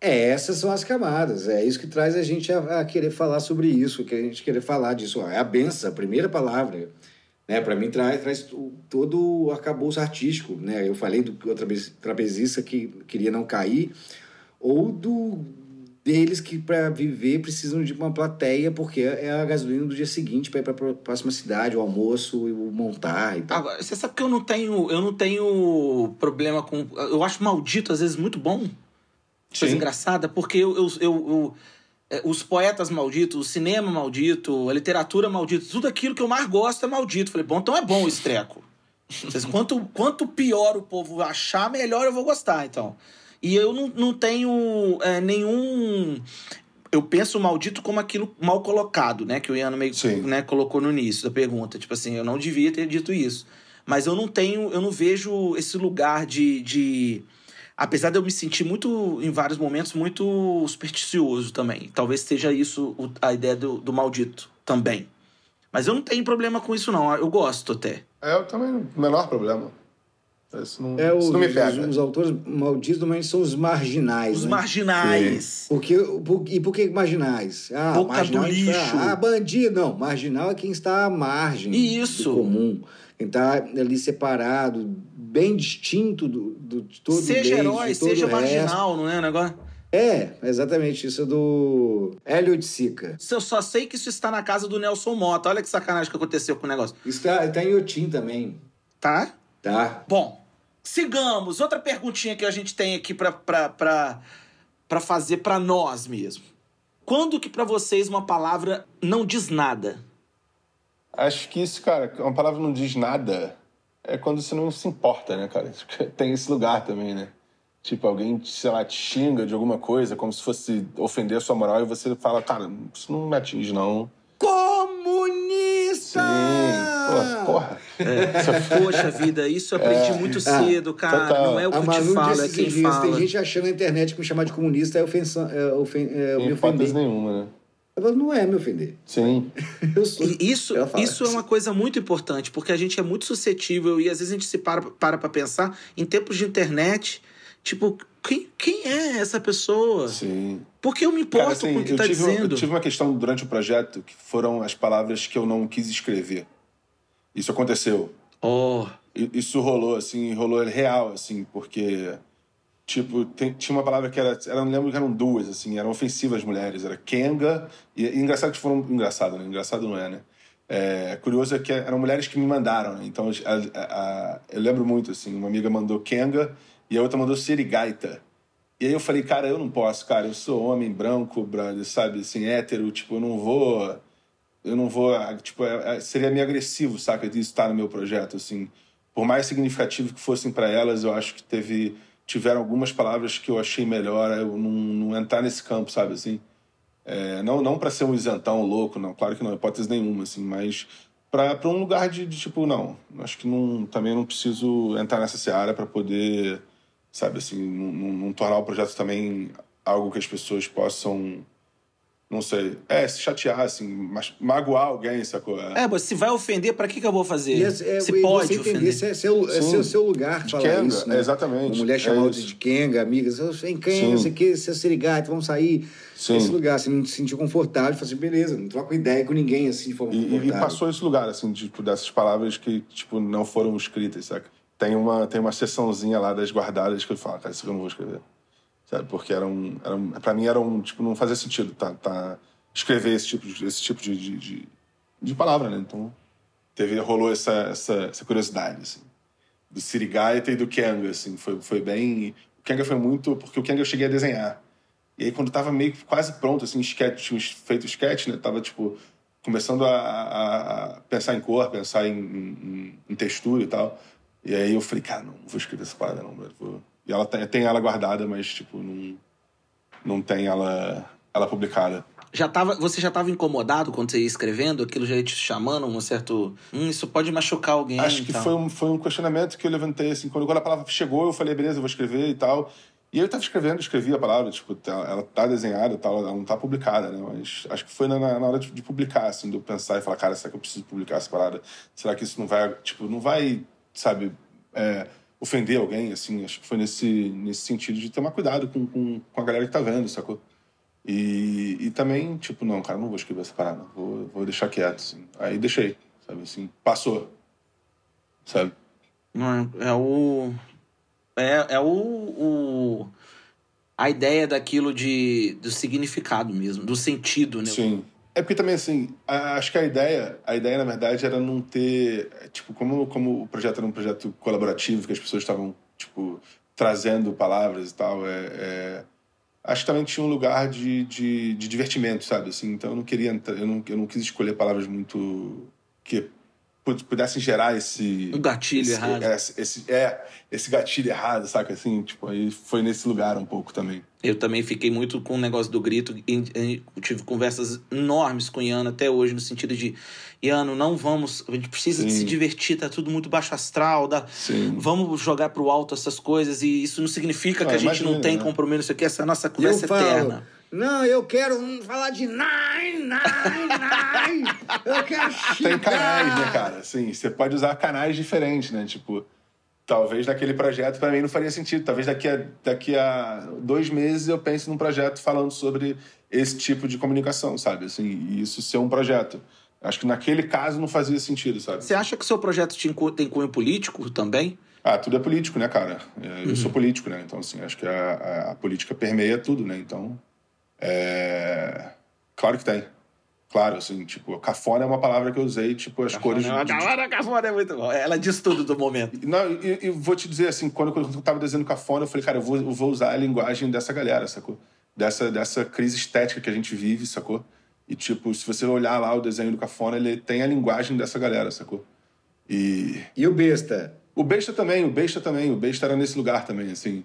É, essas são as camadas. É isso que traz a gente a, a querer falar sobre isso, que a gente querer falar disso. É a benção, a primeira palavra. Né? Para mim, traz, traz todo o arcabouço artístico. Né? Eu falei do trapezista que queria não cair, ou do deles que para viver precisam de uma plateia porque é a gasolina do dia seguinte para ir para a próxima cidade, o almoço o montar e tal. Agora, você sabe que eu não tenho, eu não tenho problema com. Eu acho maldito, às vezes, muito bom. Coisa Sim. engraçada, porque eu, eu, eu- eu- é, os poetas malditos, o cinema maldito, a literatura maldita, tudo aquilo que eu mais gosto é maldito. Falei, bom, então é bom esse treco. Vocês, quanto, quanto pior o povo achar, melhor eu vou gostar, então. E eu não, não tenho é, nenhum. Eu penso o maldito como aquilo mal colocado, né? Que o Iano meio né, colocou no início da pergunta. Tipo assim, eu não devia ter dito isso. Mas eu não tenho, eu não vejo esse lugar de. de apesar de eu me sentir muito, em vários momentos, muito supersticioso também. Talvez seja isso a ideia do, do maldito também. Mas eu não tenho problema com isso, não. Eu gosto até. É, eu também, o menor problema. Isso não, É, isso não me pega. os, os autores malditos normalmente são os marginais. Os né? marginais. Porque, por- e por que marginais? Ah, Boca marginal do a gente fala, lixo. Ah, bandido. Não, marginal é quem está à margem Isso. do comum. Quem está ali separado, bem distinto do, do, de todo seja herói, todo seja marginal, não é o negócio? É, exatamente. Isso é do Hélio de Sica. Eu só sei que isso está na casa do Nelson Mota. Olha que sacanagem que aconteceu com o negócio. Isso tá, tá em Otim também, Tá? tá? Bom, sigamos. Outra perguntinha que a gente tem aqui pra, pra, pra, pra fazer pra nós mesmo. Quando que pra vocês uma palavra não diz nada? Acho que isso, cara, uma palavra não diz nada. É quando você não se importa, né, cara? Tem esse lugar também, né? Tipo, alguém, sei lá, te xinga de alguma coisa, como se fosse ofender a sua moral, e você fala, cara, isso não me atinge, não. Comunista! Sim. Pô, porra. Poxa vida, isso eu aprendi muito cedo, cara. total. Não é o que A eu te Manu falo, disse é esses quem dias, fala. tem gente achando na internet que me chamar de comunista é ofensa, é, ofen, é, eu Em me ofender. nenhuma, né? Falo, não é me ofender. Sim. Eu sou. E Isso, Ela isso é uma coisa muito importante, porque a gente é muito suscetível e às vezes a gente se para para pra pensar em tempos de internet, tipo, quem, quem é essa pessoa? Sim. Por que eu me importo Cara, assim, com o que eu, tá tive, dizendo? eu tive uma questão durante o projeto que foram as palavras que eu não quis escrever. Isso aconteceu. Oh, Isso rolou, assim, rolou real, assim, porque, tipo, tem- tinha uma palavra que era, era, não lembro que eram duas, assim, eram ofensivas mulheres, era Kenga, e, e engraçado que foram, engraçado, né? Engraçado não é, né? É, curioso é que eram mulheres que me mandaram, né? Então, a- a- a- eu lembro muito, assim, uma amiga mandou Kenga e a outra mandou Sirigaita. E aí eu falei, cara, eu não posso, cara, eu sou homem branco, brother, sabe, assim, hétero, tipo, eu não vou eu não vou, tipo, é- é- seria meio agressivo, saca, de estar no meu projeto, assim. Por mais significativo que fossem para elas, eu acho que teve tiveram algumas palavras que eu achei melhor eu não, não entrar nesse campo, sabe assim? É, não não para ser um isentão louco, não, claro que não, hipótese nenhuma, assim, mas para um lugar de, de, tipo, não, acho que não, também não preciso entrar nessa seara para poder, sabe, assim, não, não, não tornar o projeto também algo que as pessoas possam não sei. É, se chatear, assim, mas magoar alguém, sacou? É, É, mas se vai ofender, pra que, que eu vou fazer? E é- é- se pode você entender, ofender. se é seu, é seu, seu lugar De falar Kenga, isso, né? é, exatamente. Uma mulher É chamar outra isso. de Kenga, amigas, eu sei Kenga, Sim. não sei o que, seu sirigato, vamos sair. Sim. Esse lugar, assim, não se sentir confortável, falar assim, beleza, não troco ideia com ninguém, assim, de forma E, e- e confortável. passou esse lugar, assim, tipo, dessas palavras que, tipo, não foram escritas, saca? Tem uma, tem uma sessãozinha lá das guardadas que eu falo, cara, isso aqui eu não vou escrever. Sabe? Porque era um, era um, pra mim era um, tipo, não fazia sentido, tá, tá, escrever esse tipo de, esse tipo de, de, de, de palavra, né? Então, teve, rolou essa, essa, essa curiosidade, assim. Do Sirigaita e do Kenga, assim, foi, foi bem... O Kenga foi muito... Porque o Kenga eu cheguei a desenhar. E aí, quando tava meio quase pronto, assim, sketch, tinha feito o sketch, né? Tava, tipo, começando a, a- a pensar em cor, pensar em, em- em textura e tal. E aí eu falei, cara, não, não vou escrever essa parada, não, velho. Vou... E ela tem, tem ela guardada, mas, tipo, não, não tem ela, ela publicada. Já tava, você já estava incomodado quando você ia escrevendo? Aquilo já ia te chamando um certo... Hum, isso pode machucar alguém Acho que foi um, foi um questionamento que eu levantei, assim, quando, quando a palavra chegou, eu falei, beleza, eu vou escrever e tal. E eu tava escrevendo, escrevi a palavra, tipo, tá- ela tá desenhada, tal, ela não tá publicada, né? Mas acho que foi na, na hora de, de publicar, assim, de eu pensar e falar, cara, será que eu preciso publicar essa parada? Será que isso não vai, tipo, não vai, sabe, é, ofender alguém, assim? Acho que foi nesse, nesse sentido de tomar cuidado com, com, com a galera que tá vendo, sacou? E, e também, tipo, não, cara, não vou escrever essa parada, vou, vou deixar quieto, assim. Aí deixei, sabe, assim, passou, sabe? Não, É o. É, é o, o. A ideia daquilo de. do significado mesmo, do sentido, né? Sim. É porque também, assim, a- acho que a ideia, a ideia, na verdade, era não ter. Tipo, como, como o projeto era um projeto colaborativo, que as pessoas estavam, tipo, trazendo palavras e tal, é, é- acho que também tinha um lugar de, de, de divertimento, sabe? Assim, então eu não queria. entrar- Eu não, eu não quis escolher palavras muito. que pudessem gerar esse. Um gatilho esse, errado. é, Esse, é, esse gatilho errado, saca? Assim, tipo, aí foi nesse lugar um pouco também. Eu também fiquei muito com o negócio do grito. tive conversas enormes com Iana até hoje, no sentido de, Iano, não vamos. A gente precisa se divertir, tá tudo muito baixo astral. Dá, vamos jogar pro alto essas coisas, e isso não significa Ah, que a gente não tem né? compromisso, isso aqui, essa é a nossa conversa eterna. Não, eu quero falar de nine, nine, nine. Eu quero xingar. Tem canais, né, cara? Assim, você pode usar canais diferentes, né? Tipo, talvez naquele projeto pra mim não faria sentido. Talvez daqui a, daqui a dois meses eu pense num projeto falando sobre esse tipo de comunicação, sabe? Assim, e isso ser um projeto. Acho que naquele caso não fazia sentido, sabe? Você acha que o seu projeto tem cunho político também? Ah, tudo é político, né, cara? É, Eu sou político, né? Então, assim, acho que a, a- a política permeia tudo, né? Então, é... Claro que tem. Claro, assim, tipo, cafona é uma palavra que eu usei, tipo, as cores... de- A de- galera cafona é muito bom. Ela diz tudo do momento. Não, e, e vou te dizer assim, quando eu tava desenhando cafona, eu falei, cara, eu vou, eu vou usar a linguagem dessa galera, sacou? Dessa, dessa crise estética que a gente vive, sacou? E, tipo, se você olhar lá o desenho do cafona, ele tem a linguagem dessa galera, sacou? E E o besta? o besta também, o besta também, o besta era nesse lugar também, assim.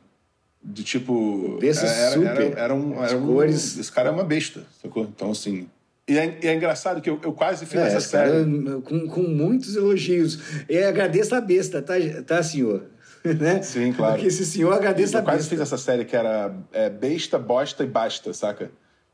De tipo. Besta era, super. Era, era um, era um- cores. Esse cara é uma besta, sacou? Então, assim. E é, e é engraçado que eu, eu quase fiz É, essa série. cara, com, com muitos elogios. E agradeço a besta, tá, tá senhor? né? Sim, claro. Porque esse senhor agradece a Eu quase besta. fiz essa série que era é, besta, bosta e basta, saca?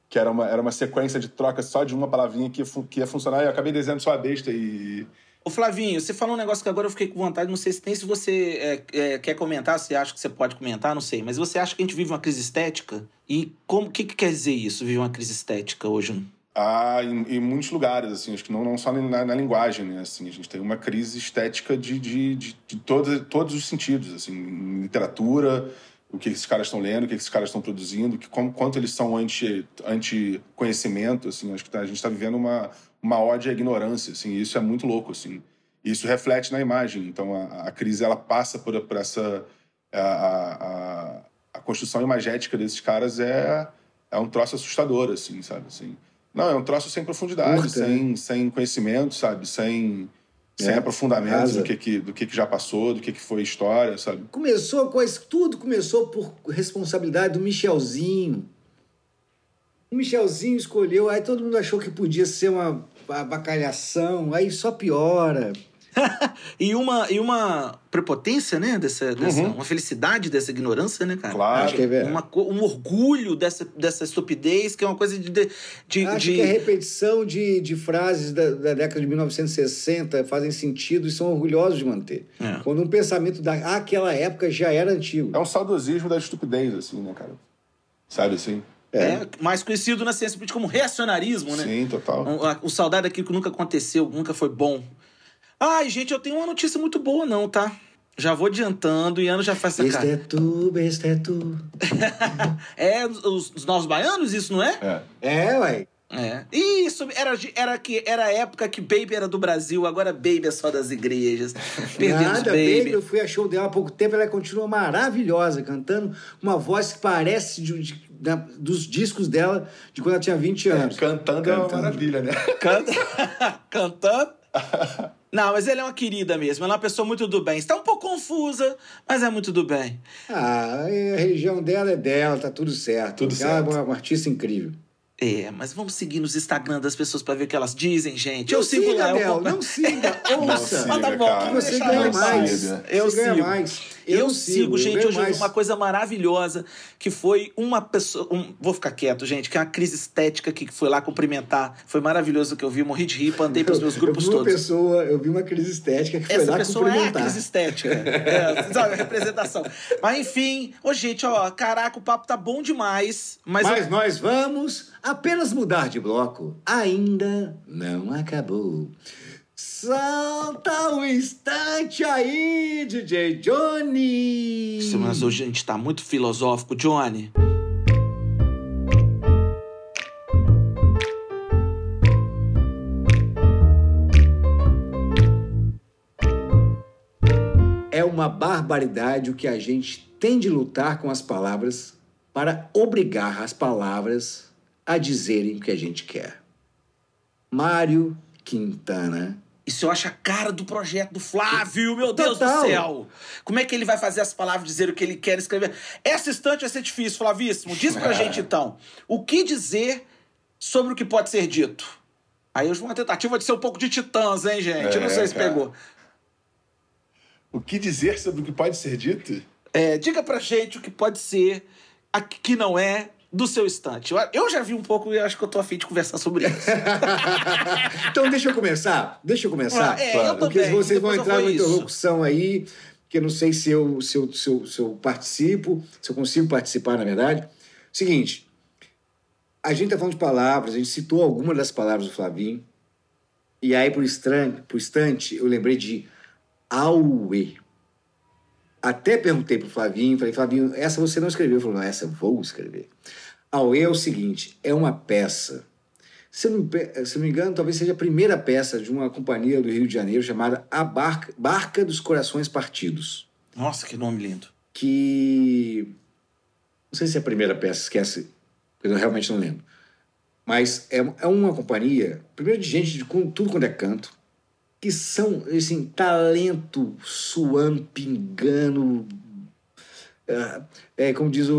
Que era uma, era uma sequência de troca só de uma palavrinha que que ia funcionar. E eu acabei desenhando só a besta e. Ô Flavinho, você falou um negócio que agora eu fiquei com vontade, não sei se tem, se você é, é, quer comentar, se acha que você pode comentar, não sei. Mas você acha que a gente vive uma crise estética? E como, o que, que quer dizer isso, viver uma crise estética hoje? Ah, em, em muitos lugares, assim, acho que não, não só na, na linguagem, né? Assim, a gente tem uma crise estética de, de, de, de todos, todos os sentidos, assim, em literatura, o que esses caras estão lendo, o que esses caras estão produzindo, que, como, quanto eles são anti, anti-conhecimento, assim, acho que tá- a gente está vivendo uma, uma ode à ignorância, assim, isso é muito louco, assim. Isso reflete na imagem, então a, a crise, ela passa por, por essa... A, a, a, construção imagética desses caras é, é um troço assustador, assim, sabe, assim... Não, é um troço sem profundidade, Curta, sem, sem conhecimento, sabe? Sem. sem É, aprofundamento do, que, que, do que, que já passou, do que, que foi história, sabe? Começou com isso, tudo começou por responsabilidade do Michelzinho. O Michelzinho escolheu, aí todo mundo achou que podia ser uma abacalhação, aí só piora. E uma, e uma prepotência, né? Dessa, dessa, Uhum. Uma felicidade dessa ignorância, né, cara? Claro. Acho que é verdade. Uma um orgulho dessa, dessa estupidez, que é uma coisa de. de, de- Acho de- que é repetição de, de frases da, da década de 1960 fazem sentido e são orgulhosos de manter. É. Quando um pensamento daquela época já era antigo. É um saudosismo da estupidez, assim, né, cara? Sabe assim? É mais conhecido na ciência política como reacionarismo, né? Sim, total. O, a- o saudade daquilo que nunca aconteceu, nunca foi bom. Ai, gente, eu tenho uma notícia muito boa, não, tá? Já vou adiantando e ano já faz essa cara. é tu, besta é tu. É os, os novos baianos, isso, não é? É. É, ué. É. Isso, era, de- era, que, era a época que Baby era do Brasil, agora Baby é só das igrejas. Perdemos Nada, Baby. Baby. Eu fui a show dela há pouco tempo, ela continua maravilhosa, cantando uma voz que parece de- de- da- dos discos dela de quando ela tinha 20 anos. Cantando, é uma Cantando. maravilha, né? Canta... Cantando. Não, mas ela é uma querida mesmo. Ela é uma pessoa muito do bem. Está um pouco confusa, mas é muito do bem. Ah, a região dela é dela, tá tudo certo. Tudo ela certo. é uma, uma artista incrível. É, mas vamos seguir nos Instagram das pessoas pra ver o que elas dizem, gente. eu Não sigo siga, lá. eu Del, não siga, ouça. siga, Ah, tá bom, cara. que Você ganha eu mais. siga. Eu Você ganha sigo. mais. Eu, não sigo, eu gente. Hoje eu vi mais. uma coisa maravilhosa que foi uma pessoa. um- vou ficar quieto, gente, que é uma crise estética que foi lá cumprimentar. Foi maravilhoso o que eu vi. Morri de rir, mandei pros meus grupos eu vi uma todos. pessoa, eu vi uma crise estética que foi Essa lá pessoa é a cumprimentar. crise estética. É, sabe, a representação. Mas enfim, ô gente, ó, caraca, o papo tá bom demais. Mas, Mas eu- nós vamos apenas mudar de bloco. Ainda não acabou. Solta o instante aí, DJ Johnny! Mas hoje a gente tá muito filosófico, Johnny. É uma barbaridade o que a gente tem de lutar com as palavras para obrigar as palavras a dizerem o que a gente quer. Mário Quintana. Isso eu acho a cara do projeto do Flávio, meu Deus Total. do céu. Como é que ele vai fazer as palavras dizer o que ele quer escrever? Essa estante vai ser difícil, Flavíssimo. Diz pra gente então, o que dizer sobre o que pode ser dito? Aí hoje uma tentativa de ser um pouco de titãs, hein, gente? Eu não É, sei se cara. pegou. O que dizer sobre o que pode ser dito? É, diga pra gente o que pode ser, a que não é, do seu estante. Eu- já vi um pouco e acho que eu tô afim de conversar sobre isso. então deixa eu começar. Deixa eu começar. Ah, é, eu Porque também. vocês vão entrar numa interlocução aí, que eu não sei se eu, se, eu, se, eu, se eu participo, se eu consigo participar, na verdade. Seguinte, a gente tá falando de palavras, a gente citou algumas das palavras do Flavinho, e aí, por, estran... por instante, eu lembrei de Aue. Até perguntei pro Flavinho, falei, Flavinho, essa você não escreveu? Ele falou, não, essa eu vou escrever. Aue é o seguinte, é uma peça se eu, não, se eu não me engano, talvez seja a primeira peça de uma companhia do Rio de Janeiro chamada A Barca, Barca dos Corações Partidos. Nossa, que nome lindo. Que. Não sei se é a primeira peça, esquece, porque eu realmente não lembro. Mas é, é uma companhia, primeiro de gente de tudo quanto é canto, que são, assim, talento suando, pingando. É, é, como diz o,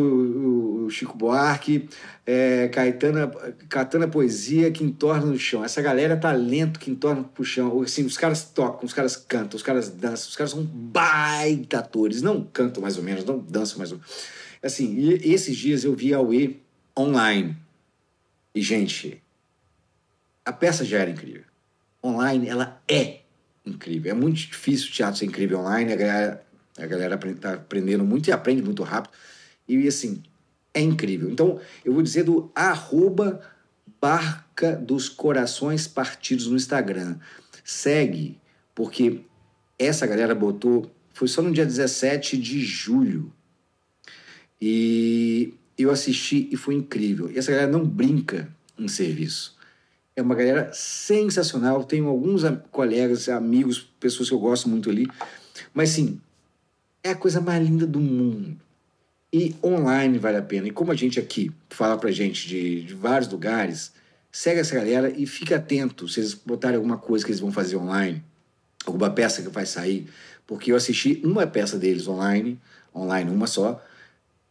o- Chico Buarque, é, Caetana, catando a poesia que entorna no chão. Essa galera é talento que entorna pro chão. Assim, os caras tocam, os caras cantam, os caras dançam, os caras são baita atores. Não cantam mais ou menos, não dançam mais ou menos. Assim, esses dias eu vi a UE online. E, gente, a peça já era incrível. Online, ela é incrível. É muito difícil o teatro ser incrível online. A galera, a galera tá aprendendo muito e aprende muito rápido. E, assim, é incrível. Então, eu vou dizer do arroba Barca dos Corações Partidos no Instagram. Segue, porque essa galera botou... Foi só no dia 17 de julho. E eu assisti e foi incrível. E essa galera não brinca em serviço. É uma galera sensacional. Tenho alguns colegas, amigos, pessoas que eu gosto muito ali. Mas, sim, é a coisa mais linda do mundo. E online vale a pena. E como a gente aqui fala pra gente de, de vários lugares, segue essa galera e fica atento se eles botarem alguma coisa que eles vão fazer online. alguma peça que vai sair, porque eu assisti uma peça deles online, online uma só,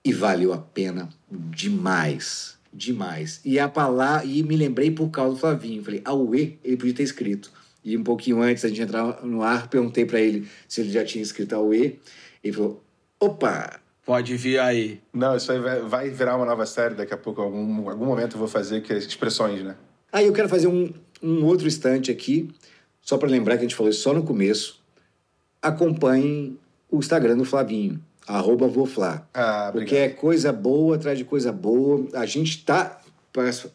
e valeu a pena demais, demais. E a palavra, e me lembrei por causa do Flavinho, falei, Aue, ele podia ter escrito. E um pouquinho antes da gente entrar no ar, perguntei para ele se ele já tinha escrito Aue. Ele falou: opa, Pode vir aí. Não, isso aí vai, vai virar uma nova série daqui a pouco. Algum, algum momento eu vou fazer que é expressões, né? Aí eu quero fazer um, um outro instante aqui, só para lembrar que a gente falou isso só no começo. Acompanhem o Instagram do Flavinho, arroba Voflá. Ah, Porque é coisa boa atrás de coisa boa. A gente está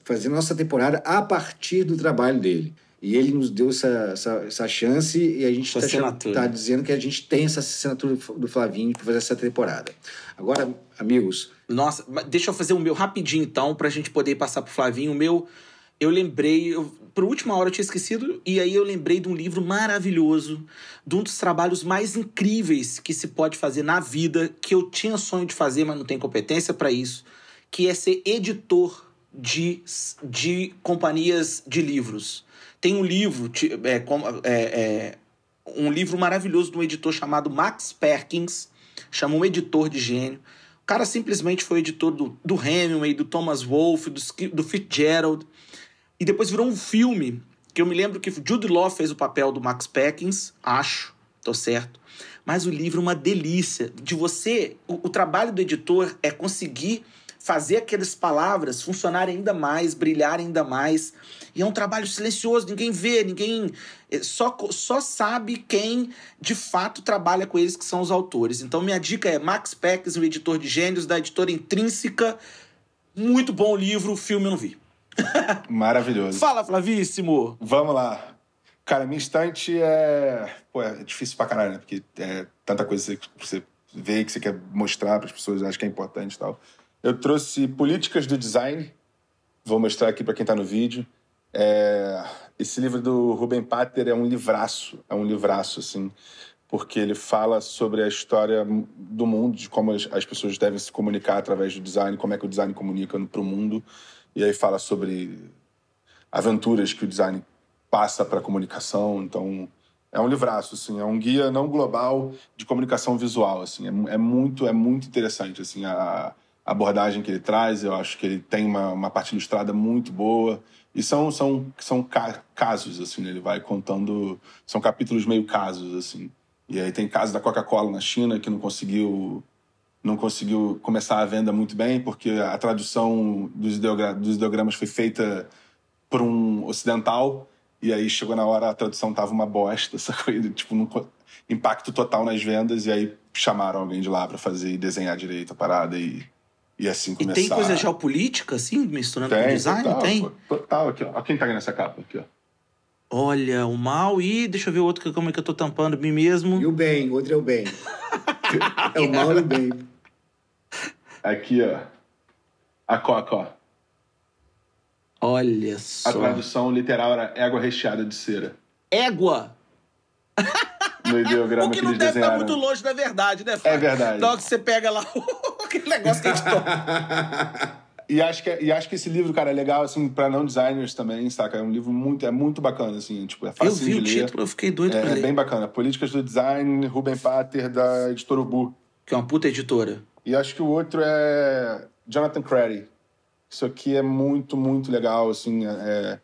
fazendo nossa temporada a partir do trabalho dele. E ele nos deu essa, essa, essa chance e a gente está assinatura. dizendo que a gente tem essa assinatura do Flavinho para fazer essa temporada. Agora, amigos, Nossa, deixa eu fazer o meu rapidinho então, pra gente poder passar pro Flavinho. O meu, eu lembrei, eu, por última hora eu tinha esquecido, e aí eu lembrei de um livro maravilhoso, de um dos trabalhos mais incríveis que se pode fazer na vida, que eu tinha sonho de fazer, mas não tenho competência pra isso, que é ser editor de, de companhias de livros. Tem um livro, é, é, é, um livro maravilhoso de um editor chamado Max Perkins, chama um editor de gênio. O cara simplesmente foi editor do, do Hemingway, do Thomas Wolfe, do, do Fitzgerald. E depois virou um filme, que eu me lembro que Jude Law fez o papel do Max Perkins, acho, tô certo. Mas o livro é uma delícia. De você, o, o trabalho do editor é conseguir fazer aquelas palavras funcionarem ainda mais, brilharem ainda mais. E é um trabalho silencioso, ninguém vê, ninguém. eh, Só, só sabe quem de fato trabalha com eles, que são os autores. Então, minha dica é Max Perkins, o editor de gênios, da editora Intrínseca. Muito bom livro, filme eu não vi. Maravilhoso. Fala, Flavíssimo! Vamos lá. Cara, minha estante é. Pô, é difícil pra caralho, né? Porque é tanta coisa que você vê que você quer mostrar para as pessoas, acho que é importante e tal. Eu trouxe Políticas do Design. Vou mostrar aqui para quem tá no vídeo. É, Esse livro do Ruben Pater é um livraço. É um livraço, assim. Porque ele fala sobre a história do mundo, de como as, as pessoas devem se comunicar através do design, como é que o design comunica pro mundo. E aí fala sobre aventuras que o design passa para a comunicação. Então, é um livraço, assim, é um guia não global de comunicação visual, assim, é, é muito, é muito interessante, assim, a abordagem que ele traz. Eu acho que ele tem uma, uma parte ilustrada muito boa. E são, são, são ca- casos, assim, né? ele vai contando. São capítulos meio casos, assim. E aí tem caso da Coca-Cola na China que não conseguiu não conseguiu começar a venda muito bem porque a tradução dos, ideogra dos ideogramas foi feita por um ocidental e aí chegou na hora a tradução tava uma bosta, essa coisa, tipo, impacto total nas vendas e aí chamaram alguém de lá para fazer e desenhar direito a parada e, e assim E começar. tem coisa geopolítica, assim, misturando com Tem, design? total, tem? pô, total, aqui, ó. Quem tá aqui nessa capa, aqui, ó. Olha, o mal e deixa eu ver outro que como é que eu tô tampando mim mesmo. e o bem, outro é o bem. é o mal e o bem. Aqui, ó. A Coca, ó. Olha A só. tradução literal era égua recheada de cera. Égua. No ideograma O que, que não deve estar desenharam. muito longe da verdade, né, Fábio? É verdade. Hora que você pega lá aquele negócio que a gente toma. E acho, que, é, e acho que esse livro, cara, é legal, assim, pra não designers também, saca? É um livro muito, é muito bacana, assim, tipo, é Eu fácil vi de o ler. título, eu fiquei doido É, pra é ler. bem bacana. Políticas do Design, Ruben Pater, da editora Ubu. Que é uma puta editora. E acho que o outro é Jonathan Crary. Isso aqui é muito, muito legal, assim, é,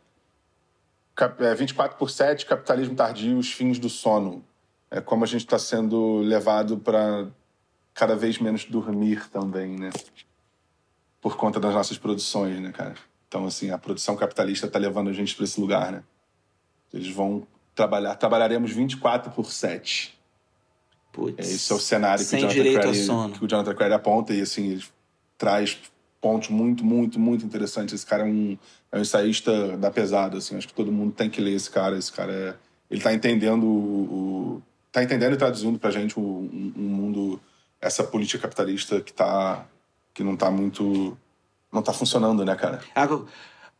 cap- é 24 por 7, Capitalismo Tardio, Os Fins do Sono. É como a gente está sendo levado para cada vez menos dormir também, né? Por conta das nossas produções, né, cara? Então, assim, a produção capitalista está levando a gente para esse lugar, né? Eles vão trabalhar, trabalharemos 24 por 7. Putz. Esse é o cenário que o, Crary, que o Jonathan Crary aponta e assim ele traz pontos muito, muito, muito interessantes. Esse cara é um, é um ensaísta da pesada, assim. Acho que todo mundo tem que ler esse cara. Esse cara é, ele está entendendo o, tá entendendo e traduzindo pra gente o- um, um mundo essa política capitalista que tá que não tá muito não tá funcionando, né, cara? Ah,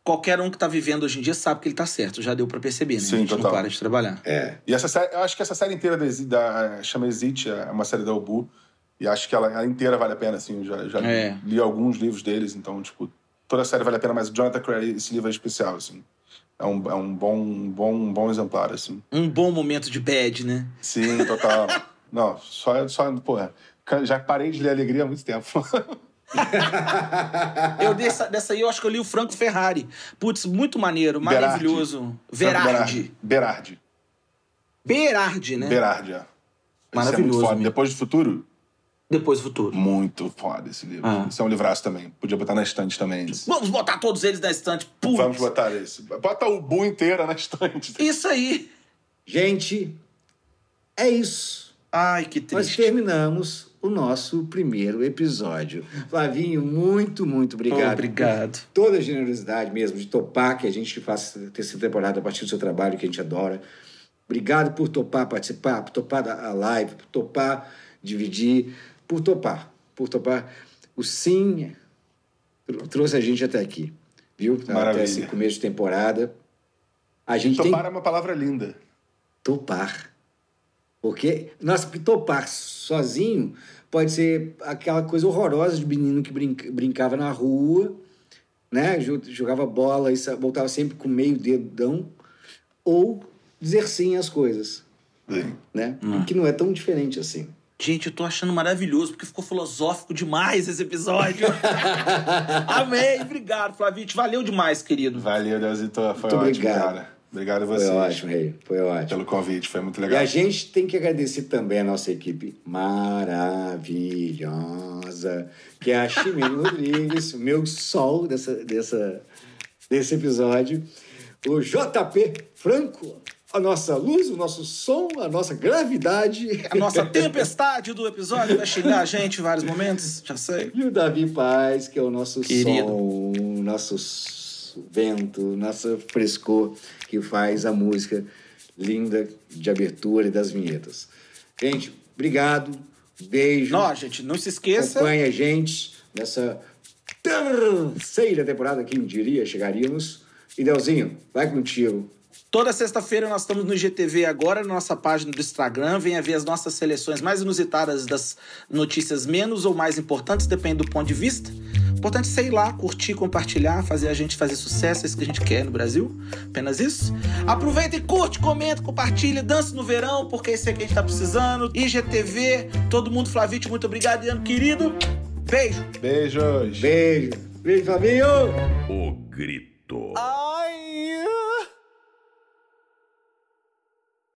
Qualquer um que tá vivendo hoje em dia sabe que ele tá certo, já deu pra perceber, né? Sim, a gente total. não para de trabalhar. É. E essa série, eu acho que essa série inteira da, da chama Exit, é uma série da Ubu, e acho que ela, ela inteira vale a pena, assim, eu já, já É. li alguns livros deles, então, tipo, toda a série vale a pena, mas o Jonathan Crary, esse livro é especial, assim. é um, é um, bom, um, bom, um bom exemplar, assim. Um bom momento de bad, né? Sim, total. Não, só, só, porra, já parei de ler Alegria há muito tempo. eu dessa, dessa aí eu acho que eu li o Franco Ferrari. Putz, muito maneiro, Berardi. maravilhoso. Verardi. Berardi. Berardi, né? Berardi, é. É Maravilhoso, mesmo. Depois do Futuro, Depois do futuro. muito foda esse livro. Ah. Esse é um livraço também. Podia botar na estante também. esse. Vamos botar todos eles na estante. Putz. Vamos botar esse. Bota o Bu inteira na estante. Isso aí. Gente, é isso. Ai, que Nós triste. terminamos o nosso primeiro episódio. Flavinho, muito, muito obrigado. Obrigado. Toda a generosidade mesmo de topar que a gente faça terceira temporada a partir do seu trabalho, que a gente adora. Obrigado por topar participar, por topar a live, por topar dividir, por topar, por topar. O sim tro- trouxe a gente até aqui, viu? Até Maravilha. esse começo de temporada. A gente tem Topar é uma palavra linda. topar. Porque, nossa, porque topar sozinho pode ser aquela coisa horrorosa de menino que brinca- brincava na rua, né? Jo- Jogava bola e voltava sempre com meio dedão, ou dizer sim às coisas, Sim. né? Que não é tão diferente assim. Gente, eu tô achando maravilhoso, porque ficou filosófico demais esse episódio. Amei, obrigado, Flavite. Valeu demais, querido. Valeu, Deusito. Foi Muito ótimo, obrigado. cara. Obrigado a Foi vocês ótimo, Rei. Foi ótimo. pelo convite. Foi muito E legal. a gente tem que agradecer também a nossa equipe maravilhosa, que é a Ximene Rodrigues, o meu sol dessa, dessa, desse episódio, o JP Franco, a nossa luz, o nosso som, a nossa gravidade, A nossa tempestade do episódio vai xingar a gente em vários momentos, já sei. e o Davi Paz, que é o nosso Querido. som, nosso vento, nosso frescor, que faz a música linda de abertura e das vinhetas. Gente, obrigado, beijo. Não, gente, não se esqueça. Acompanhe a gente nessa terceira temporada, quem diria, chegaríamos. E Delzinho, vai contigo. Toda sexta-feira nós estamos no IGTV agora, na nossa página do Instagram. Venha ver as nossas seleções mais inusitadas das notícias menos ou mais importantes, depende do ponto de vista. Importante é sei lá, curtir, compartilhar, fazer a gente fazer sucesso, é isso que a gente quer no Brasil. Apenas isso. Aproveita e curte, comenta, compartilha, dança no verão, porque é isso é que a gente tá precisando. IGTV, todo mundo, Flavite, muito obrigado, Iano querido. Beijo. Beijos. Beijo. Beijo, Flavinho. O grito. Ai.